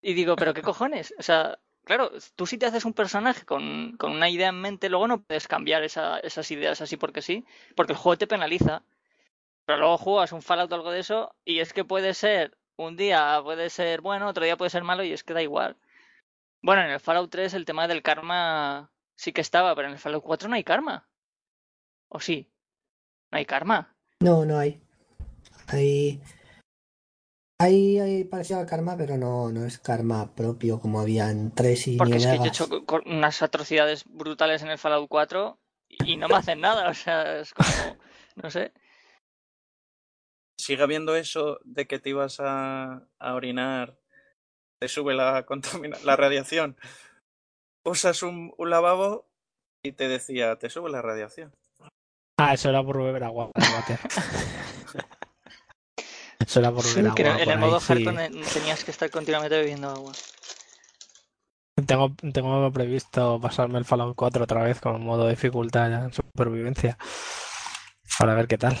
Y digo, pero qué cojones. O sea, claro, tú si te haces un personaje con, con una idea en mente, luego no puedes cambiar esa- esas ideas así porque sí. Porque el juego te penaliza. Pero luego juegas un Fallout o algo de eso y es que puede ser, un día puede ser bueno, otro día puede ser malo y es que da igual. Bueno, en el Fallout 3 el tema del karma sí que estaba, pero en el Fallout 4 no hay karma. ¿O sí? No hay karma. No, no hay. Hay. Hay, hay parecido al karma, pero no, no es karma propio como había en 3 y Porque es que yo he hecho co- unas atrocidades brutales en el Fallout 4 y no me hacen nada. O sea, es como. No sé. Sigue habiendo eso de que te ibas a, a orinar, te sube la, contamina- la radiación, usas un, un lavabo y te decía, te sube la radiación. Ah, eso era por beber agua. Eso era por beber Que agua. en el modo ahí, sí. hardcore tenías que estar continuamente bebiendo agua. Tengo, tengo previsto pasarme el Fallout 4 otra vez con modo dificultad ya en supervivencia. Para ver qué tal.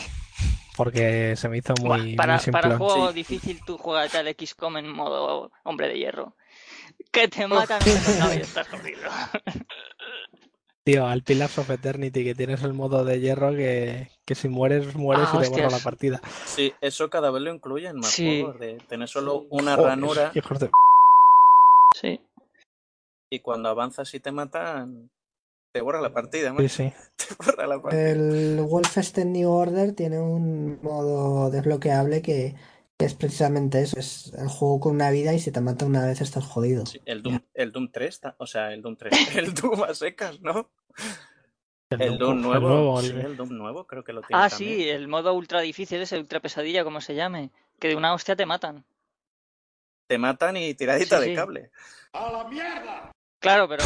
Porque se me hizo Buah, muy, para, muy para juego Sí. difícil tú juegas al XCOM en modo hombre de hierro. Que te matan no, y estás jodido. Tío, al Pillars of Eternity que tienes el modo de hierro que, que si mueres, mueres Ah, y te borra la partida. Sí, eso cada vez lo incluyen en más Sí. juegos, de tener solo una Joder, ranura hijos de- Sí. y cuando avanzas y te matan, te borra la partida, Sí, macho, sí. te borra la partida. El Wolfenstein New Order tiene un modo desbloqueable que, que es precisamente eso. Es el juego con una vida y si te mata una vez estás jodido. Sí, el, Doom, el Doom 3, ta- o sea, el Doom 3, el Doom a secas, ¿no? El Doom nuevo, nuevo, sí, el- Doom nuevo creo que lo tiene Ah, también. sí, el modo ultra difícil ese, ultra pesadilla, como se llame. Que de una hostia te matan. Te matan y tiradita Sí, de sí. cable. Claro, pero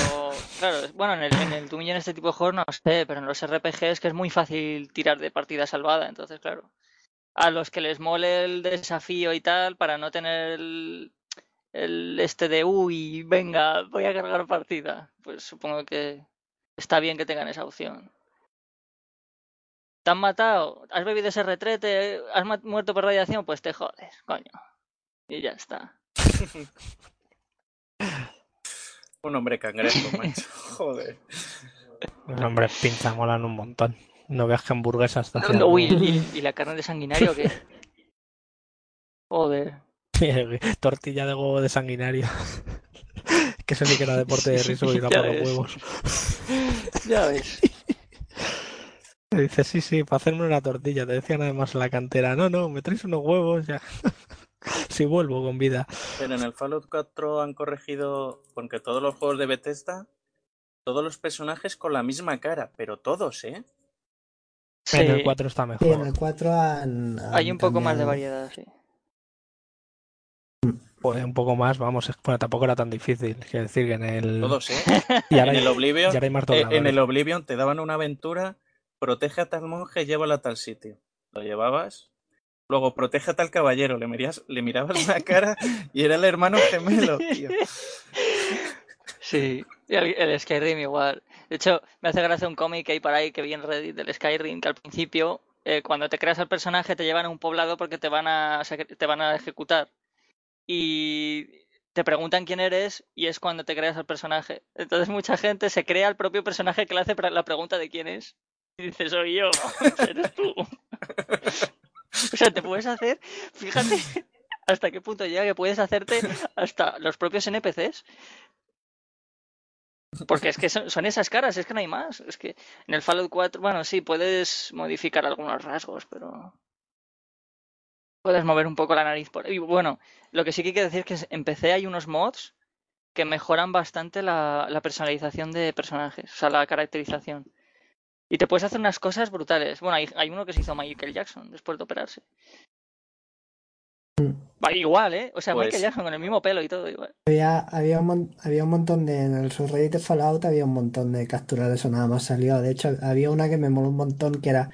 claro, es- bueno, en el, en el Doom y en este tipo de juegos no sé, pero en los RPGs que es muy fácil tirar de partida salvada, entonces claro. A los que les mole el desafío y tal, para no tener el, el este de uy, venga, voy a cargar partida, pues supongo que está bien que tengan esa opción. ¿Te han matado? ¿Has bebido ese retrete? ¿Has muerto por radiación? Pues te jodes, coño. Y ya está. Un hombre cangrejo, macho. Joder. Los hombres pinza molan un montón. No veas que hamburguesas está No, Uy, ¿y, y la carne de sanguinario qué? Joder. Tortilla de huevo de sanguinario. que eso sí que era deporte de riesgo y era Ya por los huevos. Ya ves. Me dice, sí, sí, para hacerme una tortilla. Te decían además en la cantera, no, no, me traes unos huevos ya. si vuelvo con vida. Pero en el Fallout 4 han corregido, porque todos los juegos de Bethesda, todos los personajes con la misma cara, pero todos, ¿eh? Sí, En el 4 está Sí, mejor. en el 4 han, hay un poco más de variedad, sí. Pues un poco más, vamos, bueno, tampoco era tan difícil. Quiero decir que en el. Todos, ¿eh? Y ahora en hay- el Oblivion, y ahora hay más eh, en el Oblivion te daban una aventura, protege a tal monje, llévalo a tal sitio. Lo llevabas. Luego, protege a tal caballero, le, mirías, le mirabas la cara y era el hermano gemelo, tío. Sí, y el, el Skyrim igual. De hecho, me hace gracia un cómic que hay por ahí que vi en Reddit del Skyrim, que al principio, eh, cuando te creas al personaje, te llevan a un poblado porque te van a, te van a ejecutar. Y te preguntan quién eres y es cuando te creas al personaje. Entonces mucha gente se crea al propio personaje que le hace la pregunta de quién es. Y dice, soy yo, eres tú. O sea, te puedes hacer, fíjate hasta qué punto llega que puedes hacerte hasta los propios NPCs. Porque es que son, son esas caras, es que no hay más. Es que en el Fallout 4, bueno, sí, puedes modificar algunos rasgos, pero. Puedes mover un poco la nariz por. Y bueno, lo que sí que hay que decir es que en PC hay unos mods que mejoran bastante la, la personalización de personajes, o sea, la caracterización. Y te puedes hacer unas cosas brutales. Bueno, hay, hay uno que se hizo Michael Jackson después de operarse. Va, igual, ¿eh? O sea, Pues- Michael Jackson con el mismo pelo y todo igual. Había, había, un, mon- había un montón de. En el subreddit de Fallout había un montón de capturas de eso, nada más salió. De hecho, había una que me moló un montón que era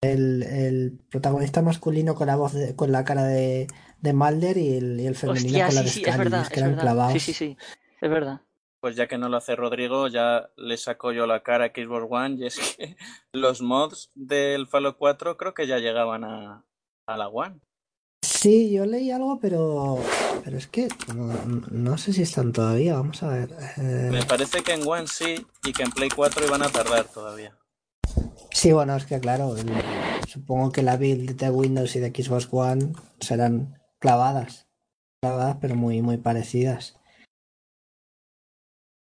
el, el protagonista masculino con la voz de- con la cara de, de Mulder y el, y el femenino Hostia, con la sí, de sí, es Scully, verdad, es que eran verdad. clavados. Sí, sí, sí, es verdad. Pues ya que no lo hace Rodrigo, ya le saco yo la cara a Xbox One y es que los mods del Fallout 4 creo que ya llegaban a, a la One. Sí, yo leí algo, pero, pero es que no, no sé si están todavía. Vamos a ver. eh, Me parece que en One sí y que en Play 4 iban a tardar todavía. Sí, bueno, es que claro, el- supongo que la build de Windows y de Xbox One serán clavadas. Clavadas, pero muy, muy parecidas.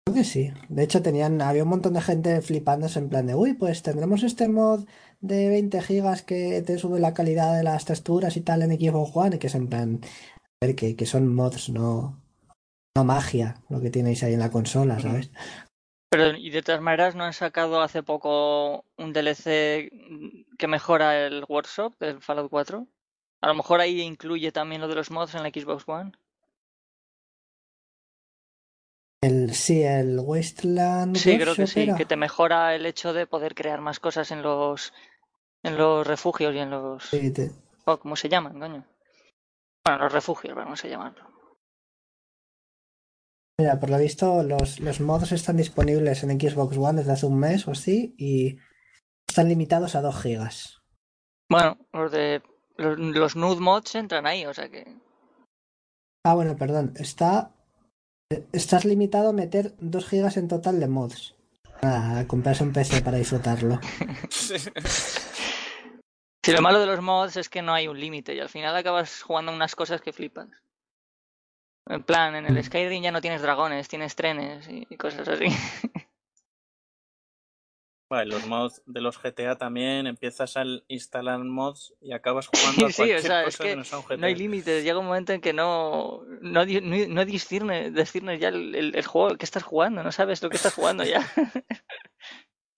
Creo que sí. De hecho, tenían, había un montón de gente flipándose en plan de, uy, pues tendremos este mod de 20 gigas que te sube la calidad de las texturas y tal en Xbox One, que es en plan, a ver, que, que son mods, no, no magia, lo que tenéis ahí en la consola, ¿sabes? Pero, y de todas maneras, ¿no han sacado hace poco un DLC que mejora el workshop del Fallout 4? A lo mejor ahí incluye también lo de los mods en la Xbox One. El, sí, el Wasteland Sí, creo que sí, era. que te mejora el hecho de poder crear más cosas en los en los refugios y en los Sí, te- oh, ¿cómo se llaman, coño? Bueno, los refugios, vamos a llamarlo. Mira, por lo visto, los, los mods están disponibles en Xbox One desde hace un mes o así y están limitados a 2 gigas. Bueno, los de los, los nude mods entran ahí, o sea que Ah, bueno, perdón. Está. Estás limitado a meter 2 gigas en total de mods. Nada, a comprarse un PC para disfrutarlo. Si lo malo de los mods es que no hay un límite y al final acabas jugando unas cosas que flipas. En plan, en el Skyrim ya no tienes dragones, tienes trenes y cosas así. Vale, los mods de los GTA también, empiezas a instalar mods y acabas jugando a Sí, o cualquier sea, es cosa que que no sea un GTA. No hay límites, llega un momento en que no, no, no, no disciernes, disciernes ya el, el- el juego que estás jugando, no sabes lo que estás jugando ya.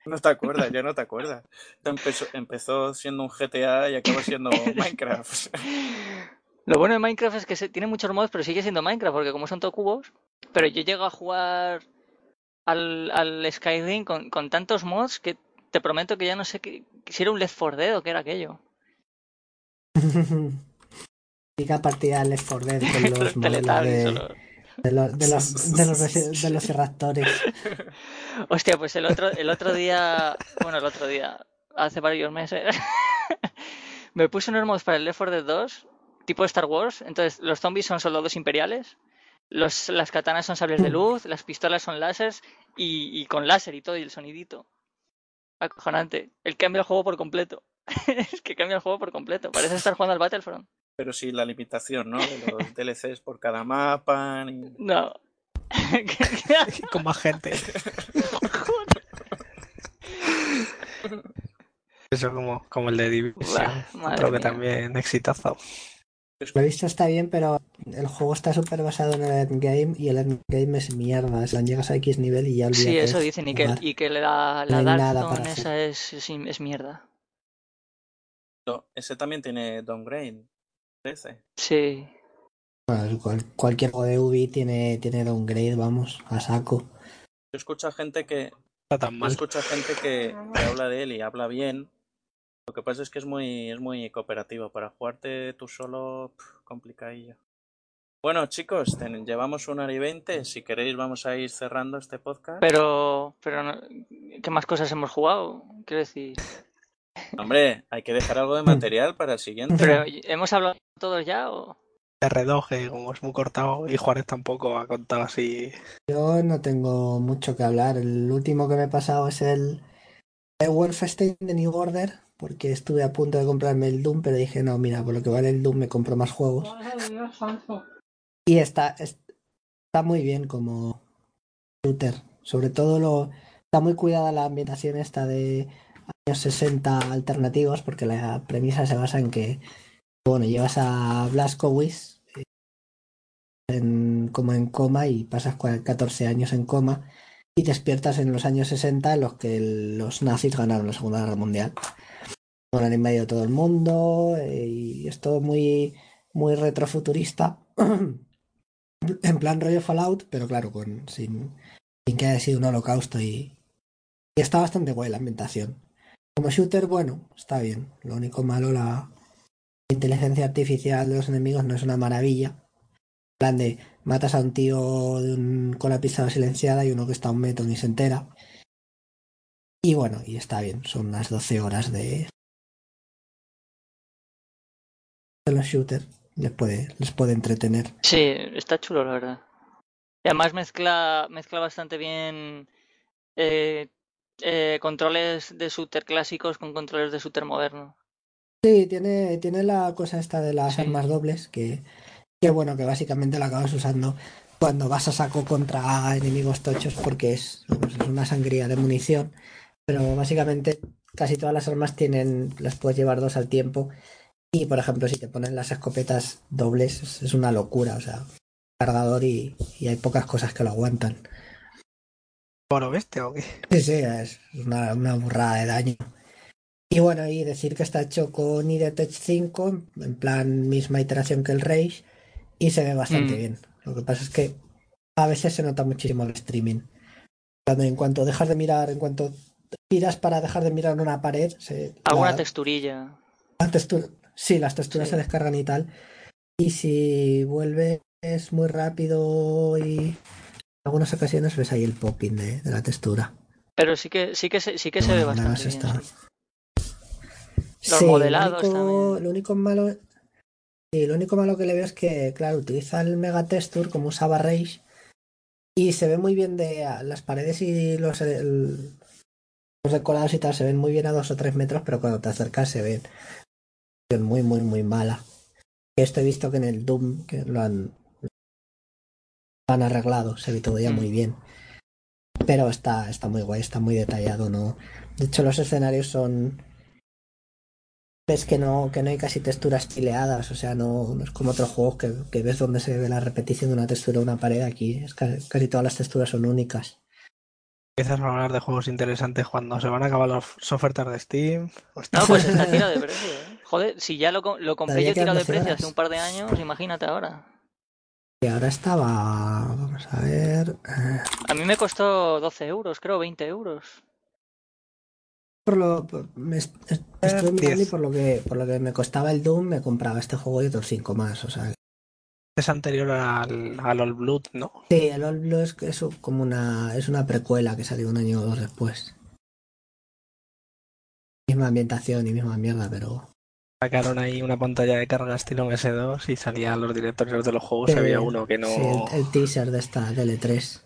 No te acuerdas, ya no te acuerdas. Empezó, empezó siendo un GTA y acaba siendo Minecraft. Lo bueno de Minecraft es que se, tiene muchos mods, pero sigue siendo Minecraft, porque como son todo cubos. Pero yo llego a jugar al, al Skyrim con, con tantos mods que te prometo que ya no sé qué, si era un Left 4 Dead o qué era aquello. Típica partida de Left 4 Dead con los modelos de, solo. De los, de los, de los, reci- de los raptores. Hostia, pues el otro, el otro día, bueno, el otro día, hace varios meses, me puse unos mods para el Left 4 Dead 2, tipo Star Wars. Entonces, los zombies son soldados imperiales, los, las katanas son sables de luz, las pistolas son láseres y, y con láser y todo, y el sonidito. Acojonante. El cambia el juego por completo. es que cambia el juego por completo. Parece estar jugando al Battlefront. Pero sí la limitación, ¿no? De los DLCs por cada mapa. ni- No. Con más gente. Eso como, como el de Division. Creo que también exitazo. Lo he visto está bien, pero el juego está súper basado en el endgame y el endgame es mierda. Es, llegas a X nivel y ya olvidas. Sí, eso dicen, y que, y que la, No la hay Dark esa es, es, es mierda. No, ese también tiene downgrade. Parece. Sí. Bueno, cual- cualquier juego de Ubi tiene, tiene downgrade, vamos, a saco. Yo escucho a gente que. Está tan Yo mal. escucho a gente que, que habla de él y habla bien. Lo que pasa es que es muy, es muy cooperativo. Para jugarte tú solo, complicadillo. Bueno, chicos, ten- llevamos una hora y veinte. Si queréis, vamos a ir cerrando este podcast. Pero, pero no- ¿qué más cosas hemos jugado? Quiero decir. Hombre, hay que dejar algo de material para el siguiente. Pero, ¿hemos hablado todos ya o...? R2, que como es muy cortado, y Juárez tampoco ha contado así. Yo no tengo mucho que hablar. El último que me he pasado es el, el Wolfenstein de New Order, porque estuve a punto de comprarme el Doom, pero dije, no, mira, por lo que vale el Doom me compro más juegos. Y está, es- está muy bien como shooter. Sobre todo lo está muy cuidada la ambientación esta de 60 alternativos, porque la premisa se basa en que, bueno, llevas a Blazkowicz eh, en, como en coma y pasas cua- 14 años en coma y despiertas en los años 60 en los que los nazis ganaron la Segunda Guerra Mundial. Bueno, han invadido todo el mundo eh, y es todo muy, muy retrofuturista. en plan rollo Fallout, pero claro, con, sin, sin que haya sido un holocausto y, y está bastante guay la ambientación. Como shooter, bueno, está bien. Lo único malo, la inteligencia artificial de los enemigos no es una maravilla. Plan de matas a un tío con la pistola silenciada y uno que está a un metro ni se entera. Y bueno, y está bien, son unas 12 horas de, de los shooters. Les puede, les puede entretener. Sí, está chulo, la verdad. Y además mezcla, mezcla bastante bien eh, eh, controles de shooter clásicos con controles de shooter moderno. Sí, tiene, tiene la cosa esta de las Sí. armas dobles, que, que bueno, que básicamente la acabas usando cuando vas a saco contra enemigos tochos porque es, pues, es una sangría de munición. Pero básicamente casi todas las armas tienen, las puedes llevar dos al tiempo. Y por ejemplo, si te ponen las escopetas dobles, es, es una locura, o sea, cargador y, y hay pocas cosas que lo aguantan. ¿Por bestia o qué? Sí, sí, es una, una burrada de daño. Y bueno, y decir que está hecho con IDTech 5, en plan misma iteración que el Rage, y se ve bastante Mm. bien. Lo que pasa es que a veces se nota muchísimo el streaming. Cuando en cuanto dejas de mirar, en cuanto tiras para dejar de mirar una pared, se, Alguna la- texturilla. la textura- sí, las texturas Sí. se descargan y tal. Y si vuelves muy rápido y algunas ocasiones ves ahí el popping de, de la textura. Pero sí que sí que se, sí que se ve bastante bien. está. sí. Los Sí, modelados lo único, lo único malo, sí, lo único malo que le veo es que, claro, utiliza el Mega Texture como usaba Rage y se ve muy bien de las paredes y los, el- los decorados y tal se ven muy bien a dos o tres metros, pero cuando te acercas se ven muy, muy, muy mala. Esto he visto que en el Doom que lo han, han arreglado, se ve todo ya Mm. muy bien. Pero está, está muy guay, está muy detallado, ¿no? De hecho, los escenarios son. Ves que no, que no hay casi texturas pileadas, o sea, no, no es como otros juegos que, que ves donde se ve la repetición de una textura de una pared. Aquí es casi, casi todas las texturas son únicas. Empiezas a hablar de juegos interesantes cuando se van a acabar las ofertas de Steam. No, pues está tirado de precio. ¿eh? Joder, si ya lo, lo compré yo tirado de quedan 12 precio hace un par de años, imagínate ahora. Y ahora estaba. Vamos a ver. eh, A mí me costó 12 euros, creo, 20 euros. Por lo, por- me est- est- estuve mirando y 10. por lo que por lo que me costaba el Doom me compraba este juego y otros cinco más. O sea, Es anterior al, al All Blood, ¿no? sí, el All Blue es, es como una es una precuela que salió un año o dos después. Misma ambientación y misma mierda, pero Sacaron ahí una pantalla de carga estilo MS2 y salían los directores de los juegos. Sí, había uno que no. sí, el, el teaser de esta DL3.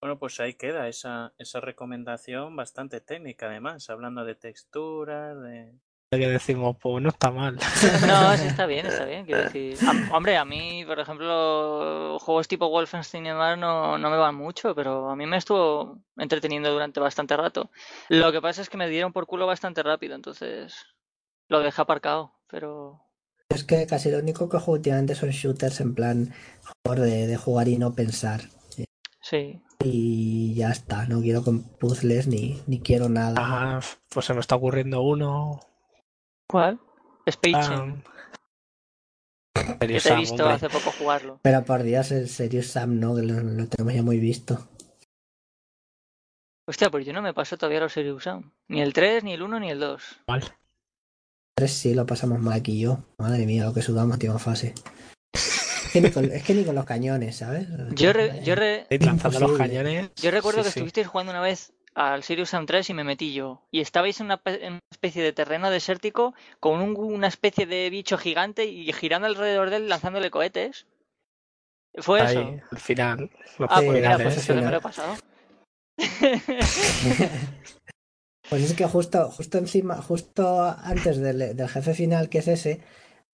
Bueno, pues ahí queda esa, esa recomendación bastante técnica, además, hablando de texturas, de... que decimos, pues no está mal. No, sí está bien, está bien. Quiero decir, a- hombre, a mí, por ejemplo, juegos tipo Wolfenstein y demás no, no me van mucho, pero a mí me estuvo entreteniendo durante bastante rato. Lo que pasa es que me dieron por culo bastante rápido, entonces lo dejé aparcado, pero. Es que casi lo único que juego últimamente son shooters en plan de, jugar y no pensar. ¿sí? Y ya está, no quiero con puzzles ni, ni quiero nada. Ah, pues se me está ocurriendo uno. ¿Cuál? Space. Um... Te Sam, he visto hace poco jugarlo. Pero por días el Serious Sam no, que lo, tenemos ya muy visto. Hostia, pues yo no me paso todavía los Serious Sam. Ni el 3, ni el 1, ni el 2. Mal. 3 sí lo pasamos mal aquí yo. Madre mía, lo que sudamos, tío, fase. Es que, ni con, los cañones, ¿sabes? Yo, re, yo, recuerdo que estuvisteis jugando una vez al Sirius M3 y me metí yo. Y estabais en una, especie de terreno desértico con un, una especie de bicho gigante y girando alrededor de él lanzándole cohetes. Fue eso. Al final. Ah, pues, mira, pues eso final. lo he pasado. Pues es que justo, justo encima, justo antes del, del jefe final, que es ese,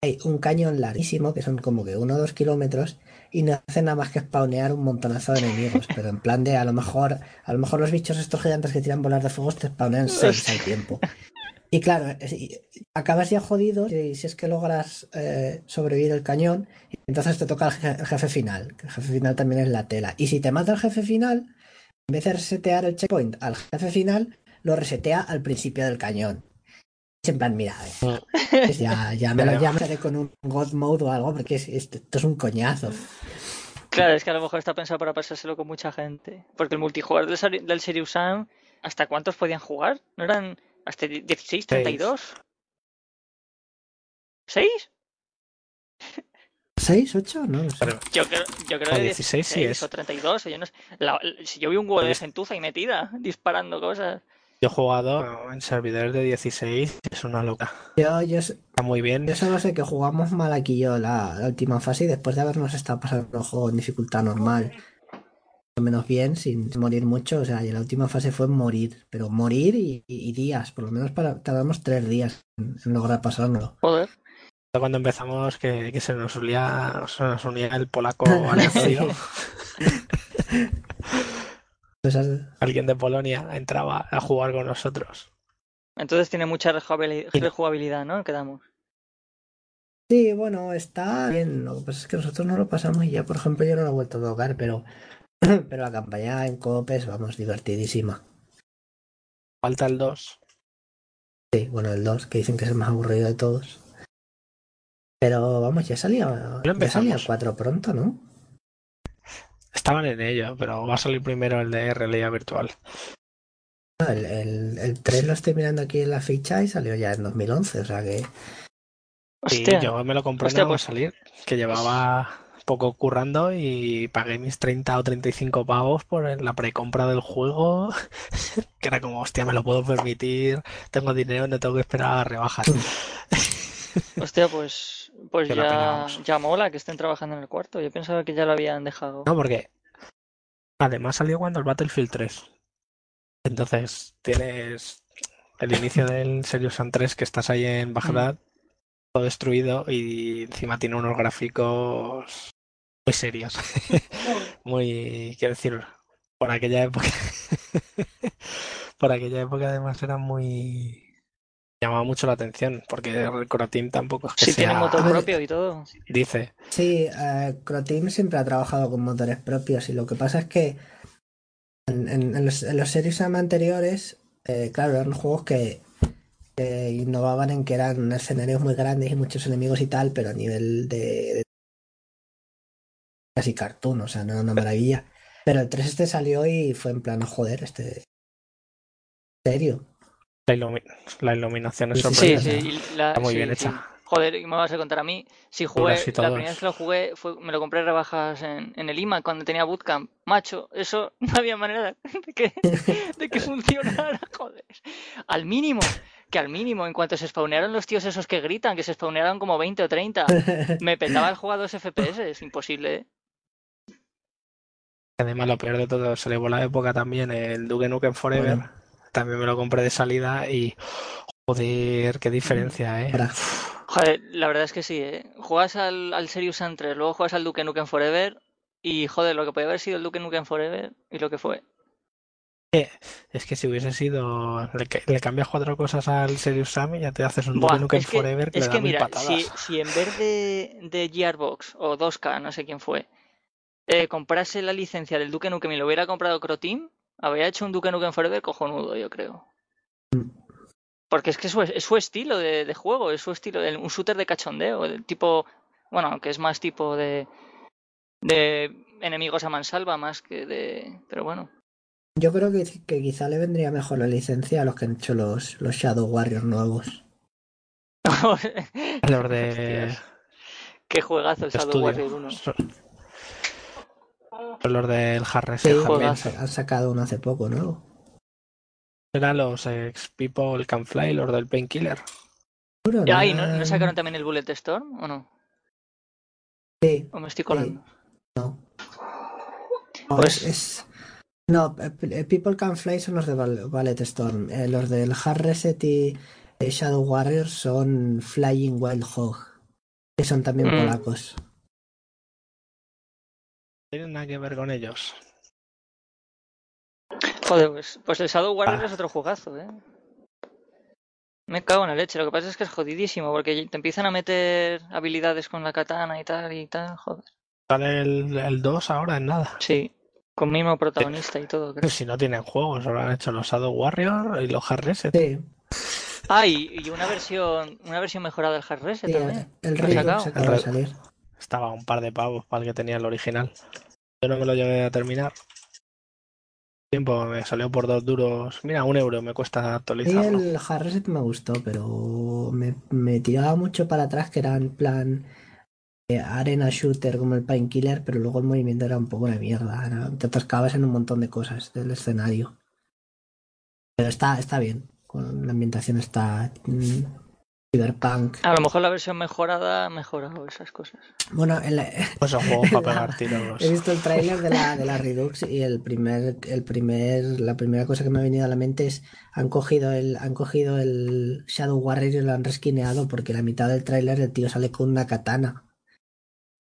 hay un cañón larguísimo, que son como que uno o dos kilómetros, y no hace nada más que spawnear un montonazo de enemigos. Pero en plan de a lo mejor, a lo mejor los bichos estos gigantes que tiran bolas de fuego te spawnean seis al tiempo. Y claro, acabas ya jodido y si es que logras eh, sobrevivir el cañón, entonces te toca el jefe final, que el jefe final también es la tela. Y si te mata el jefe final, en vez de resetear el checkpoint al jefe final, lo resetea al principio del cañón. Es en plan, mira, eh, pues ya, ya me lo haré con un God Mode o algo, porque es- esto, esto es un coñazo. Claro, es que a lo mejor está pensado para pasárselo con mucha gente. Porque el multijugador del, del Serious Sam, ¿hasta cuántos podían jugar? ¿No eran hasta 16, 32? ¿6? ¿Seis, ocho? No, no sé. Yo creo, yo creo O que 16 sí 16 es. o 32. o yo no sé. La- si yo vi un huevo de gentuza y metida disparando cosas. Yo he jugado en servidores de 16. Es una loca. Yo, yo, Está muy bien. yo solo sé que jugamos mal aquí yo la, la última fase y después de habernos estado pasando el juego en dificultad normal, menos bien, sin morir mucho, o sea, y la última fase fue morir, pero morir y, y- y días, por lo menos para, tardamos tres días en, en lograr pasárnoslo. Joder. Cuando empezamos que, que se nos unía, se nos unía el polaco aleatorio. Pues, Alguien de Polonia entraba a jugar con nosotros. Entonces tiene mucha rejugabilidad, ¿no? Quedamos. sí, bueno, está bien, lo que pasa es que nosotros no lo pasamos y ya, por ejemplo, yo no lo he vuelto a tocar, pero, pero la campaña en copes, vamos, divertidísima. Falta el 2. Sí, bueno, el 2, que dicen que es el más aburrido de todos. Pero vamos, ya salía, ya salía el 4 pronto, ¿no? Estaban en ello, pero va a salir primero el de realidad virtual. No, El, el, el 3 lo estoy mirando aquí en la ficha y salió ya en 2011, o sea que... Sí, yo me lo compré más pues- salir, que llevaba poco currando y pagué mis 30 o 35 pavos por la precompra del juego, que era como, hostia, me lo puedo permitir, tengo dinero, no tengo que esperar a rebajas. Hostia, pues, pues ya, ya mola que estén trabajando en el cuarto. Yo pensaba que ya lo habían dejado. No, porque además salió cuando el Battlefield 3. Entonces tienes el inicio del Serious Sam 3 que estás ahí en Bagdad, todo destruido y encima tiene unos gráficos muy serios. muy, quiero decir, por aquella época. por aquella época además era muy... llamaba mucho la atención porque el Core Team tampoco es que Sí, tiene sea... motor A ver, propio y todo. Dice, Sí, eh, Croteam siempre ha trabajado con motores propios y lo que pasa es que en, en- en los, en los Series anteriores, eh, claro, eran juegos que, que innovaban en que eran escenarios muy grandes y muchos enemigos y tal, pero a nivel de, de casi cartoon, o sea, no era una maravilla. Pero el 3 este salió y fue en plan, joder, este... ¿En serio? La, ilumi- la iluminación es Sí, sí, Sí, sorprendente. la- Está muy sí, bien sí. hecha. Joder, y me vas a contar a mí. Si jugué, la primera vez que lo jugué, fue, me lo compré rebajas en, en el IMA cuando tenía bootcamp. Macho, eso no había manera de que, de que funcionara, joder. Al mínimo, que al mínimo, en cuanto se spawnearon los tíos esos que gritan, que se spawnearon como 20 o 30, me petaba el juego a 2 FPS, es imposible. ¿eh? Además, lo peor de todo, se le llevó la época también el Duke Nukem Forever. Bueno. También me lo compré de salida y. Joder, qué diferencia, ¿eh? Ahora, Joder, la verdad es que sí, ¿eh? Juegas al, al Serious Sam 3, luego juegas al Duke Nukem Forever y, joder, lo que podía haber sido el Duke Nukem Forever y lo que fue. Es que si hubiese sido. Le, le cambias cuatro cosas al Serious Sam y ya te haces un Buah, Duke Nukem es que, Forever que es le que da mil mira, patadas. si, si en vez de, de Gearbox o 2K, no sé quién fue, eh, comprase la licencia del Duke Nukem y lo hubiera comprado Croteam, habría hecho un Duke Nukem Forever cojonudo, yo creo. Porque es que es su, es su estilo de, de juego, es su estilo, un shooter de cachondeo, el tipo, bueno, aunque es más tipo de, de enemigos a mansalva más que de, pero bueno. Yo creo que, que quizá le vendría mejor la licencia a los que han hecho los, los Shadow Warriors nuevos. Los de. Hostias, Qué juegazo el Shadow Warrior estudio. 1. Los del Hard Sí, Reset también. juegazo. han sacado uno hace poco, ¿no? Eran los ex People Can Fly, los del Painkiller. Seguro, Y ahí, ¿no, ¿no sacaron también el Bullet Storm o no? Sí, ¿O me estoy colando? no. No, Pues- es, es- No, eh, People Can Fly son los de Ballet Storm. Eh, los del Hard Reset y eh, Shadow Warriors son Flying Wild Hog, que son también Mm. polacos. No tienen nada que ver con ellos. Joder, pues, pues el Shadow Warrior Ah. es otro jugazo, ¿eh? Me cago en la leche. Lo que pasa es que es jodidísimo porque te empiezan a meter habilidades con la katana y tal y tal. Joder. Sale el, el 2 ahora en nada. Sí, con mismo protagonista y todo. creo. Si no tienen juegos, ahora han hecho los Shadow Warrior y los Hard Reset. Sí, Ah, y, y una versión una versión mejorada del Hard Reset sí, también. el acaba de El salir. Estaba un par de pavos para el que tenía el original. Yo no me lo llegué a terminar. Tiempo me salió por dos duros. Mira, un euro me cuesta Y actualizarlo. el Hard Reset me gustó, pero me, me tiraba mucho para atrás, que era en plan eh, arena shooter como el Painkiller, pero luego el movimiento era un poco una mierda. te atascabas en un montón de cosas del escenario. Pero está, está bien. Con la ambientación está mm, cyberpunk. A lo mejor la versión mejorada ha mejorado esas cosas. Bueno, el- Pues son juegos para pegar tiros. he visto el tráiler de la, de la Redux y el primer, el primer, la primera cosa que me ha venido a la mente es han cogido el, han cogido el Shadow Warrior y lo han resquineado porque la mitad del tráiler el tío sale con una katana.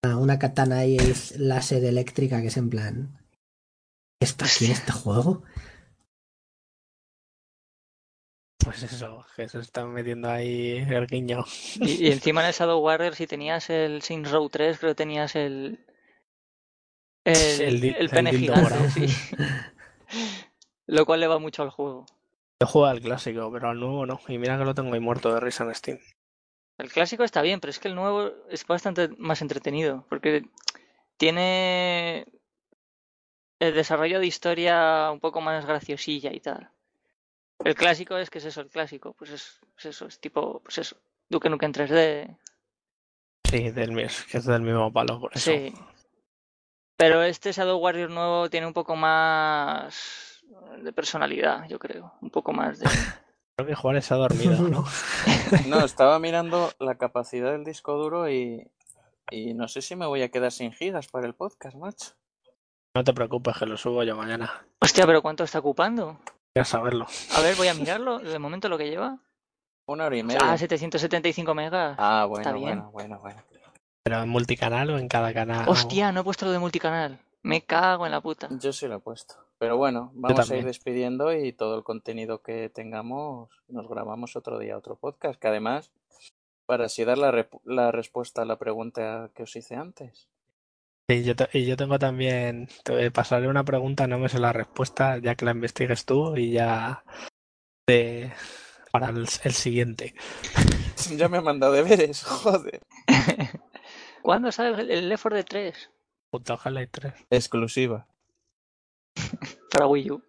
Una, una katana ahí es láser eléctrica que es en plan. ¿Qué está aquí en este juego? Pues eso, que se están metiendo ahí el guiño. Y, y encima en el Shadow Warrior, si tenías el Saints Row 3, creo que tenías el. El, El pene gigante, sí. Lo cual le va mucho al juego. Yo juego al clásico, pero al nuevo no. Y mira que lo tengo ahí muerto de risa en Steam. El clásico está bien, pero es que el nuevo es bastante más entretenido, porque tiene el desarrollo de historia un poco más graciosilla y tal. El clásico es que es eso, el clásico, pues es, pues eso, es tipo, pues eso, Duke Nukem 3D, Sí, del, que es del mismo palo, por eso. sí. Pero este Shadow Warrior nuevo tiene un poco más de personalidad, yo creo, un poco más de... Creo que Juan ha dormido, ¿no? No, estaba mirando la capacidad del disco duro y, y no sé si me voy a quedar sin gigas para el podcast, macho. No te preocupes, que lo subo yo mañana. Hostia, pero ¿cuánto está ocupando? Ya saberlo. A ver, voy a mirarlo, de momento lo que lleva. Una hora y media. Ah, 775 megas. Ah, bueno, Está bien. bueno, bueno, bueno. Pero en multicanal o en cada canal. Hostia, no he puesto lo de multicanal. Me cago en la puta. Yo sí lo he puesto. Pero bueno, vamos a ir despidiendo y todo el contenido que tengamos nos grabamos otro día, otro podcast, que además, para así dar la, la respuesta a la pregunta que os hice antes. Sí, yo te- y yo tengo también. Te pasaré una pregunta, no me sé la respuesta, ya que la investigues tú y ya. de- para el, el siguiente. Ya me han mandado deberes, joder. ¿Cuándo sale el- el Left 4 Dead 3? Junto a Half-Life 3. Exclusiva. Para Wii U.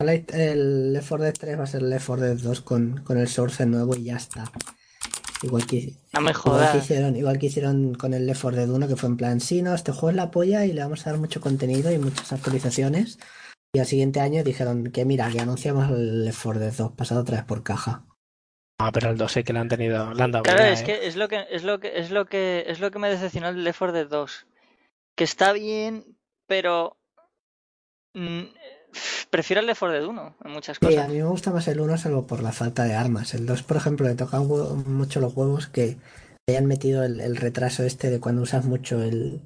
El el Left 4 Dead 3 va a ser el Left 4 Dead 2 con, con el source nuevo y ya está. Igual que, No me igual que hicieron, igual que hicieron con el Left 4 Dead 1, que fue en plan, sí, no, este juego es la polla y le vamos a dar mucho contenido y muchas actualizaciones. Y al siguiente año dijeron que mira, que anunciamos el Left 4 Dead 2 pasado otra vez por caja. Ah, pero el 2 sí que le han tenido. Le han dado Claro, es ¿eh? que es lo que es lo que es lo que es lo que me decepcionó el Left 4 Dead 2. Que está bien, pero mm, prefiero el Left 4 Dead 1 en muchas Sí, a cosas. mí me gusta más el 1 salvo por la falta de armas. El 2, por ejemplo, le tocan mucho los huevos que hayan metido el, el retraso este de cuando usas mucho el,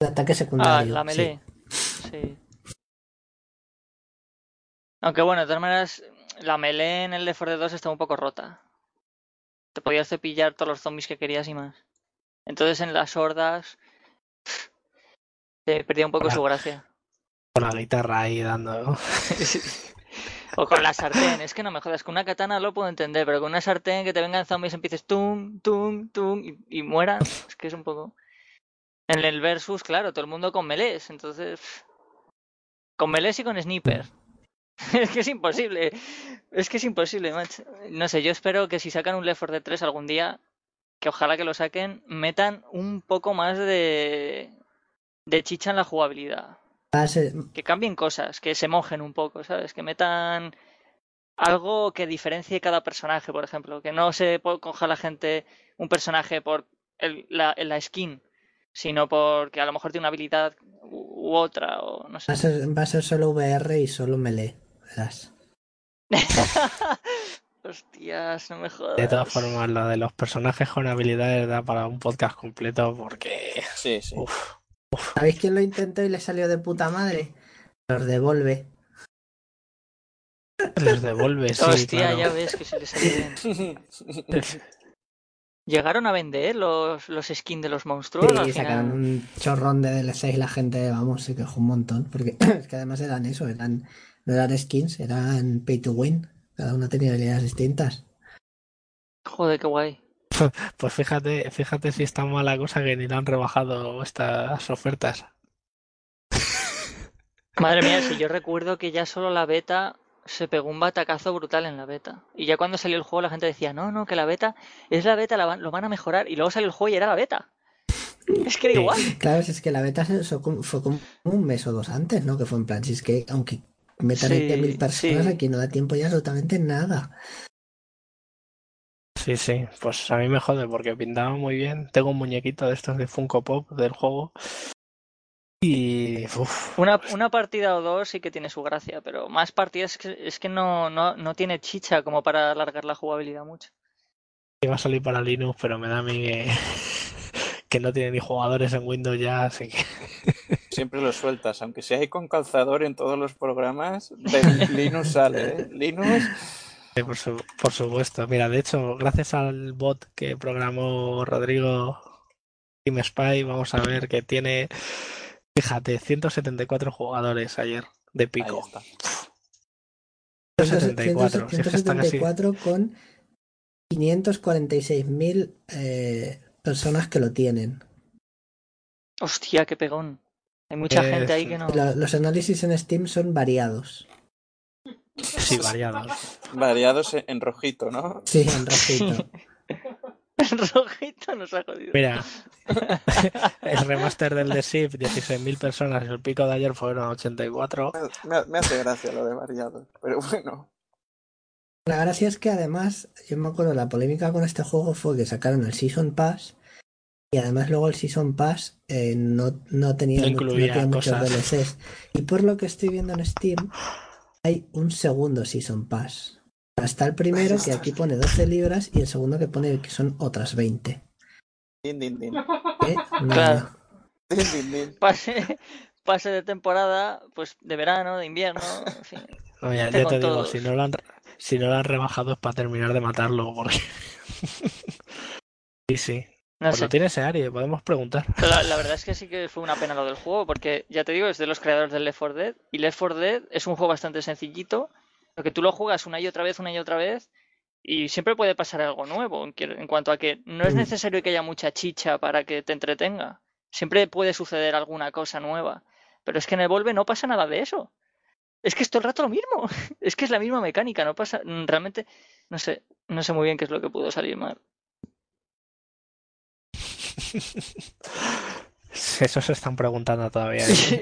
el ataque Ah, secundario. la sí. melee. Sí. Aunque bueno, de todas maneras, la melee en el Left 4 Dead 2 está un poco rota. Te podías cepillar todos los zombies que querías y más. Entonces en las hordas se perdía un poco Hola. su gracia. Con la guitarra ahí dando. O con la sartén. Es que no me jodas, con una katana lo puedo entender, pero con una sartén que te vengan zombies empieces tum, tum, tum y, y mueran. Es que es un poco. En el versus, claro, todo el mundo con melés, entonces. Con melés y con sniper. Es que es imposible. Es que es imposible, macho. No sé, yo espero que si sacan un Left 4 Dead 3 algún día, que ojalá que lo saquen, metan un poco más de. de chicha en la jugabilidad Va que cambien cosas, que se mojen un poco, ¿sabes? Que metan algo que diferencie cada personaje, por ejemplo. Que no se coja la gente un personaje por el- la, la skin, sino porque a lo mejor tiene una habilidad u, u otra, o no va, sé. a ser, va a ser solo VR y solo melee. Verás. Hostias, no me jodas. De todas formas, lo de los personajes con habilidades da para un podcast completo porque. Sí, sí. Uf. ¿Sabéis quién lo intentó y le salió de puta madre? Los devuelve. Les devuelve, sí, Hostia, claro. ya ves que se les sale bien. ¿Llegaron a vender los, los skins de los monstruos? al Sí, sacaron final? un chorrón de DLC y la gente, vamos, se quejó un montón. Porque es que además eran eso, eran, no eran skins, eran pay to win. Cada una tenía habilidades distintas. Joder, qué guay. Pues fíjate, fíjate si está mala cosa que ni le han rebajado estas ofertas. Madre mía, si yo recuerdo que ya solo la beta se pegó un batacazo brutal en la beta. Y ya cuando salió el juego la gente decía, no, no, que la beta es la beta, la van- lo van a mejorar. Y luego salió el juego y era la beta. Es que era igual. Claro, si es que la beta fue como un mes o dos antes, ¿no? Que fue en plan, si es que aunque metan Sí, 20.000 personas, sí. aquí no da tiempo ya absolutamente nada. Sí, sí, pues a mí me jode porque pintaba muy bien. Tengo un muñequito de estos de Funko Pop del juego. Y. Uf, Una, una partida o dos sí que tiene su gracia, pero más partidas es que, es que no, no, no tiene chicha como para alargar la jugabilidad mucho. iba a salir para Linux, pero me da a mí que, que no tiene ni jugadores en Windows ya, así que. Siempre lo sueltas, aunque sea ahí con calzador en todos los programas, de Linux sale, ¿eh? Linux. Sí, Por, su- por supuesto. Mira, de hecho, gracias al bot que programó Rodrigo Team Spy, vamos a ver que tiene, fíjate, 174 jugadores ayer de Ahí pico. está. 174, si es que está casi. 174 con 546.000 eh, personas que lo tienen. Hostia, qué pegón. Hay mucha Eh, gente ahí que no. La- los análisis en Steam son variados. Sí, variados. Variados en- en rojito, ¿no? Sí, en rojito. El rojito nos ha jodido. Mira, el remaster del The Shift, 16.000 personas, el pico de ayer fueron 84. Me, me hace gracia lo de variados, pero bueno. La gracia es que además, yo me acuerdo, la polémica con este juego fue que sacaron el Season Pass y además luego el Season Pass eh, no, no tenía, No incluía tenía muchos. DLCs. Y por lo que estoy viendo en Steam, hay un segundo Season Pass. Está el primero que aquí pone 12 libras y el segundo que pone que son otras 20. Din, din, din. ¿eh? No, Claro. Din, din, din. Pase, pase de temporada, pues de verano, de invierno, en fin. No, ya, Te ya con te digo, todos. si no, lo han, si no lo han rebajado es para terminar de matarlo, porque... sí, sí. No Pues sé. lo tiene ese Ari, podemos preguntar. La, la verdad es que sí que fue una pena lo del juego, porque ya te digo, es de los creadores del Left 4 Dead, y Left 4 Dead es un juego bastante sencillito, porque tú lo juegas una y otra vez, una y otra vez, y siempre puede pasar algo nuevo, en, que- en cuanto a que no es Mm. necesario que haya mucha chicha para que te entretenga. Siempre puede suceder alguna cosa nueva, pero es que en el Volve no pasa nada de eso. Es que es todo el rato lo mismo. Es que es la misma mecánica, no pasa. mm, Realmente, no sé, no sé muy bien qué es lo que pudo salir mal. Eso se están preguntando todavía. ¿eh? Sí,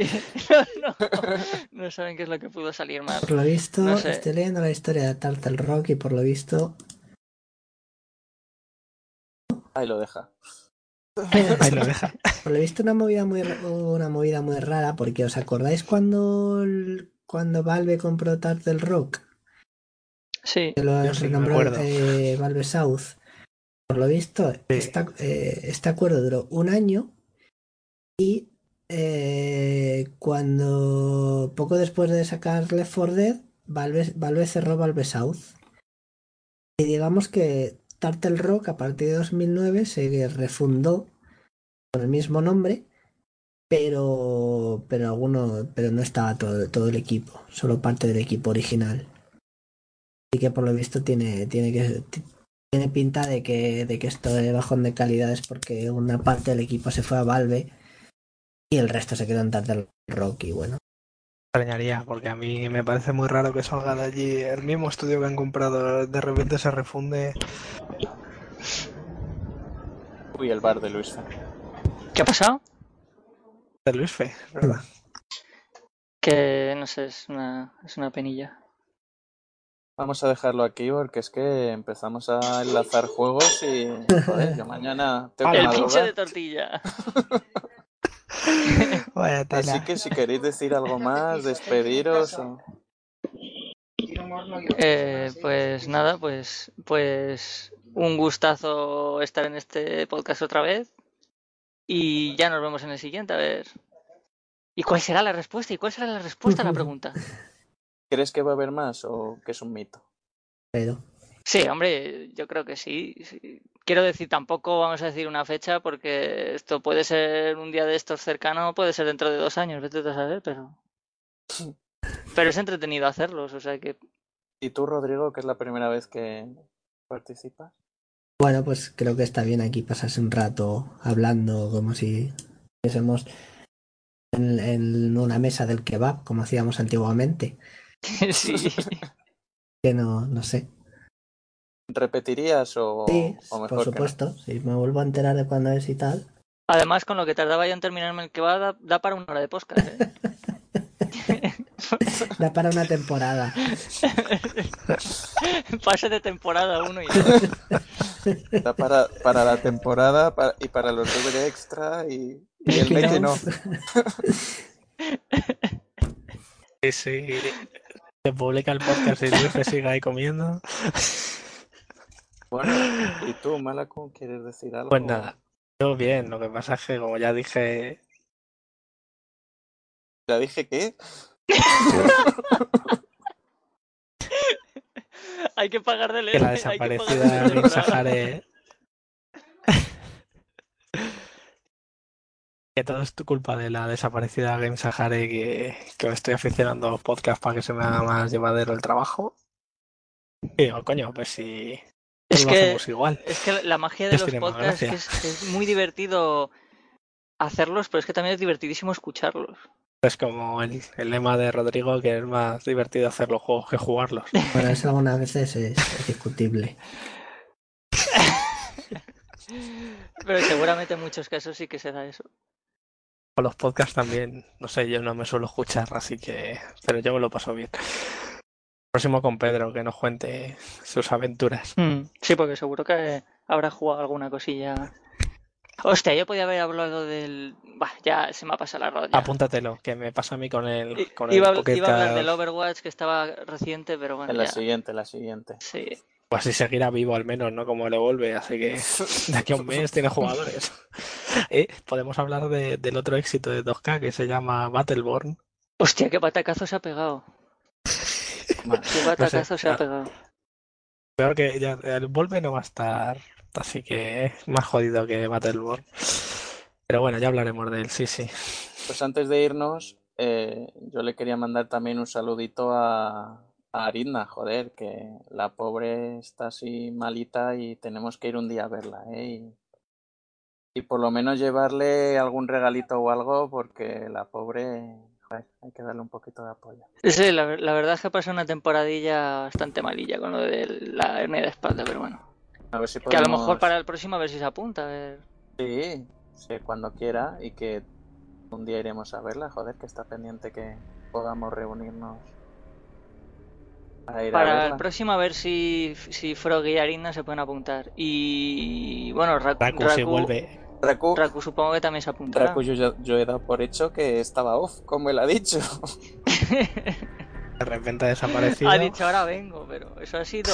no, no, no saben qué es lo que pudo salir mal. Por lo visto, No sé. estoy leyendo la historia de Turtle Rock y por lo visto Ahí lo deja. Ahí lo deja. Por lo visto una movida muy una movida muy rara, porque ¿os acordáis cuando, cuando Valve compró Turtle Rock? Sí, Que lo renombró eh, Valve South. Por lo visto, esta- eh, este acuerdo duró un año y eh, cuando poco después de sacar Left 4 Dead, Valve, Valve cerró Valve South. Y digamos que Turtle Rock a partir de 2009 se refundó con el mismo nombre, pero pero alguno, pero no estaba todo, todo el equipo, solo parte del equipo original. Así que por lo visto tiene, tiene que tiene pinta de que, de que esto de bajón de calidad es porque una parte del equipo se fue a Valve y el resto se quedó en Turtle Rock y bueno. extrañaría, porque a mí me parece muy raro que salga de allí el mismo estudio que han comprado, de repente se refunde. Uy, el bar de Luis. ¿Qué ha pasado? De Luis Fe, ¿verdad? Que no sé, es una, es una penilla. Vamos a dejarlo aquí porque es que empezamos a enlazar juegos y joder, yo mañana tengo que El pinche de tortilla. Vaya Así que si queréis decir algo más, despediros o... Eh, pues nada, pues, pues un gustazo estar en este podcast otra vez. Y ya nos vemos en el siguiente, a ver. ¿Y cuál será la respuesta? ¿Y cuál será la respuesta a la pregunta? ¿Crees que va a haber más o que es un mito? Pero Sí, hombre, yo creo que sí, sí. Quiero decir, tampoco vamos a decir una fecha porque esto puede ser un día de estos cercano, puede ser dentro de dos años, vete a saber, pero... Pero es entretenido hacerlos, o sea que... ¿Y tú, Rodrigo, que es la primera vez que participas? bueno, pues creo que está bien aquí pasarse un rato hablando como si estuviésemos en, en una mesa del kebab, como hacíamos antiguamente. sí. Que no, no sé. ¿Repetirías o, Sí, o mejor por no? supuesto. Si me vuelvo a enterar de cuándo es y tal. Además, con lo que tardaba yo en terminarme el que va, da, da para una hora de podcast, ¿eh? Da para una temporada. Pase de temporada uno y dos. Está para, para la temporada y para los DVD extra y, y el making no. Sí, sí. Se publica el podcast y Luis Fe sigue ahí comiendo. Bueno, ¿y tú, Malaco, quieres decir algo? Pues nada, yo bien, lo que pasa es que como ya dije, ¿Ya dije qué? Hay que pagar de que la leer. que de desaparecida leer, Rin ¿verdad? Que todo es tu culpa de la desaparecida Game Sahare que, que me estoy aficionando a los podcasts para que se me haga más llevadero el trabajo. Y digo, coño, pues si Es lo que- hacemos igual. Es que la magia de los podcasts es es, muy divertido hacerlos, pero es que también es divertidísimo escucharlos. Es como el, el lema de Rodrigo que es más divertido hacer los juegos que jugarlos. Bueno, eso algunas veces es, es discutible. Pero seguramente en muchos casos sí que se da eso. Con los podcasts también, no sé, yo no me suelo escuchar, así que... Pero yo me lo paso bien. Próximo con Pedro, que nos cuente sus aventuras. Mm, Sí, porque seguro que habrá jugado alguna cosilla. Hostia, yo podía haber hablado del. Bah, ya se me ha pasado la rodilla. Apúntatelo, que me pasa a mí con el, con el iba, Pocket iba a hablar del Overwatch que estaba reciente, pero bueno, En la ya. siguiente, la siguiente. Sí. Pues así seguirá vivo al menos, ¿no? Como le vuelve, así que de aquí a un mes tiene jugadores. Eh, Podemos hablar de- del otro éxito de 2K que se llama Battleborn. Hostia, qué patacazo se ha pegado. Qué patacazo se ha ah. pegado. Peor que ya el Volve no va a estar, así que más jodido que Battleborn. Pero bueno, ya hablaremos de él, sí, sí. Pues antes de irnos, eh, yo le quería mandar también un saludito a, a joder, que la pobre está así malita y tenemos que ir un día a verla, ¿eh? Y, y por lo menos llevarle algún regalito o algo, porque la pobre, joder, hay que darle un poquito de apoyo. Sí, la, ver- la verdad es que ha pasado una temporadilla bastante malilla con lo de la hernia de espalda, pero bueno. A ver si Que a lo podemos- mejor para el próximo a ver si se apunta. A ver. Sí, sí, cuando quiera y que un día iremos a verla, joder, que está pendiente que podamos reunirnos para el próximo a ver si, si Frog y Arina se pueden apuntar. Y bueno, Raku, Raku Raku- vuelve. Raku, Raku supongo que también se apuntará. Raku, yo, yo he dado por hecho que estaba off, como él ha dicho. De repente ha desaparecido. ha dicho ahora vengo, pero eso ha sido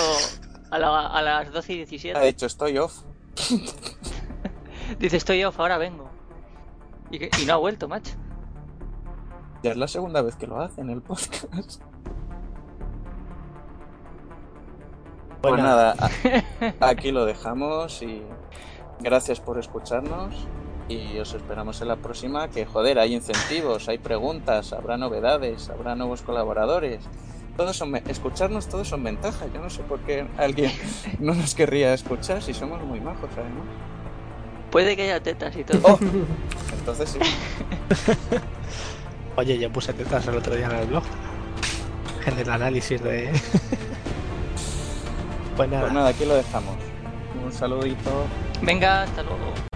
a, la- a las 12 y Ha 17. dicho estoy off. Dice estoy off, ahora vengo. Y, que- y no ha vuelto, macho. Ya es la segunda vez que lo hace en el podcast. Pues Bueno. nada, aquí lo dejamos y gracias por escucharnos y os esperamos en la próxima que joder, hay incentivos, hay preguntas, habrá novedades, habrá nuevos colaboradores. Todos son, escucharnos todos son ventajas. Yo no sé por qué alguien no nos querría escuchar si somos muy majos además. Puede que haya tetas y todo. Oh, entonces sí. Oye, yo puse tetas el otro día en el blog. En el análisis de. Pues nada. Pues nada, aquí lo dejamos. Un saludito. Venga, hasta luego.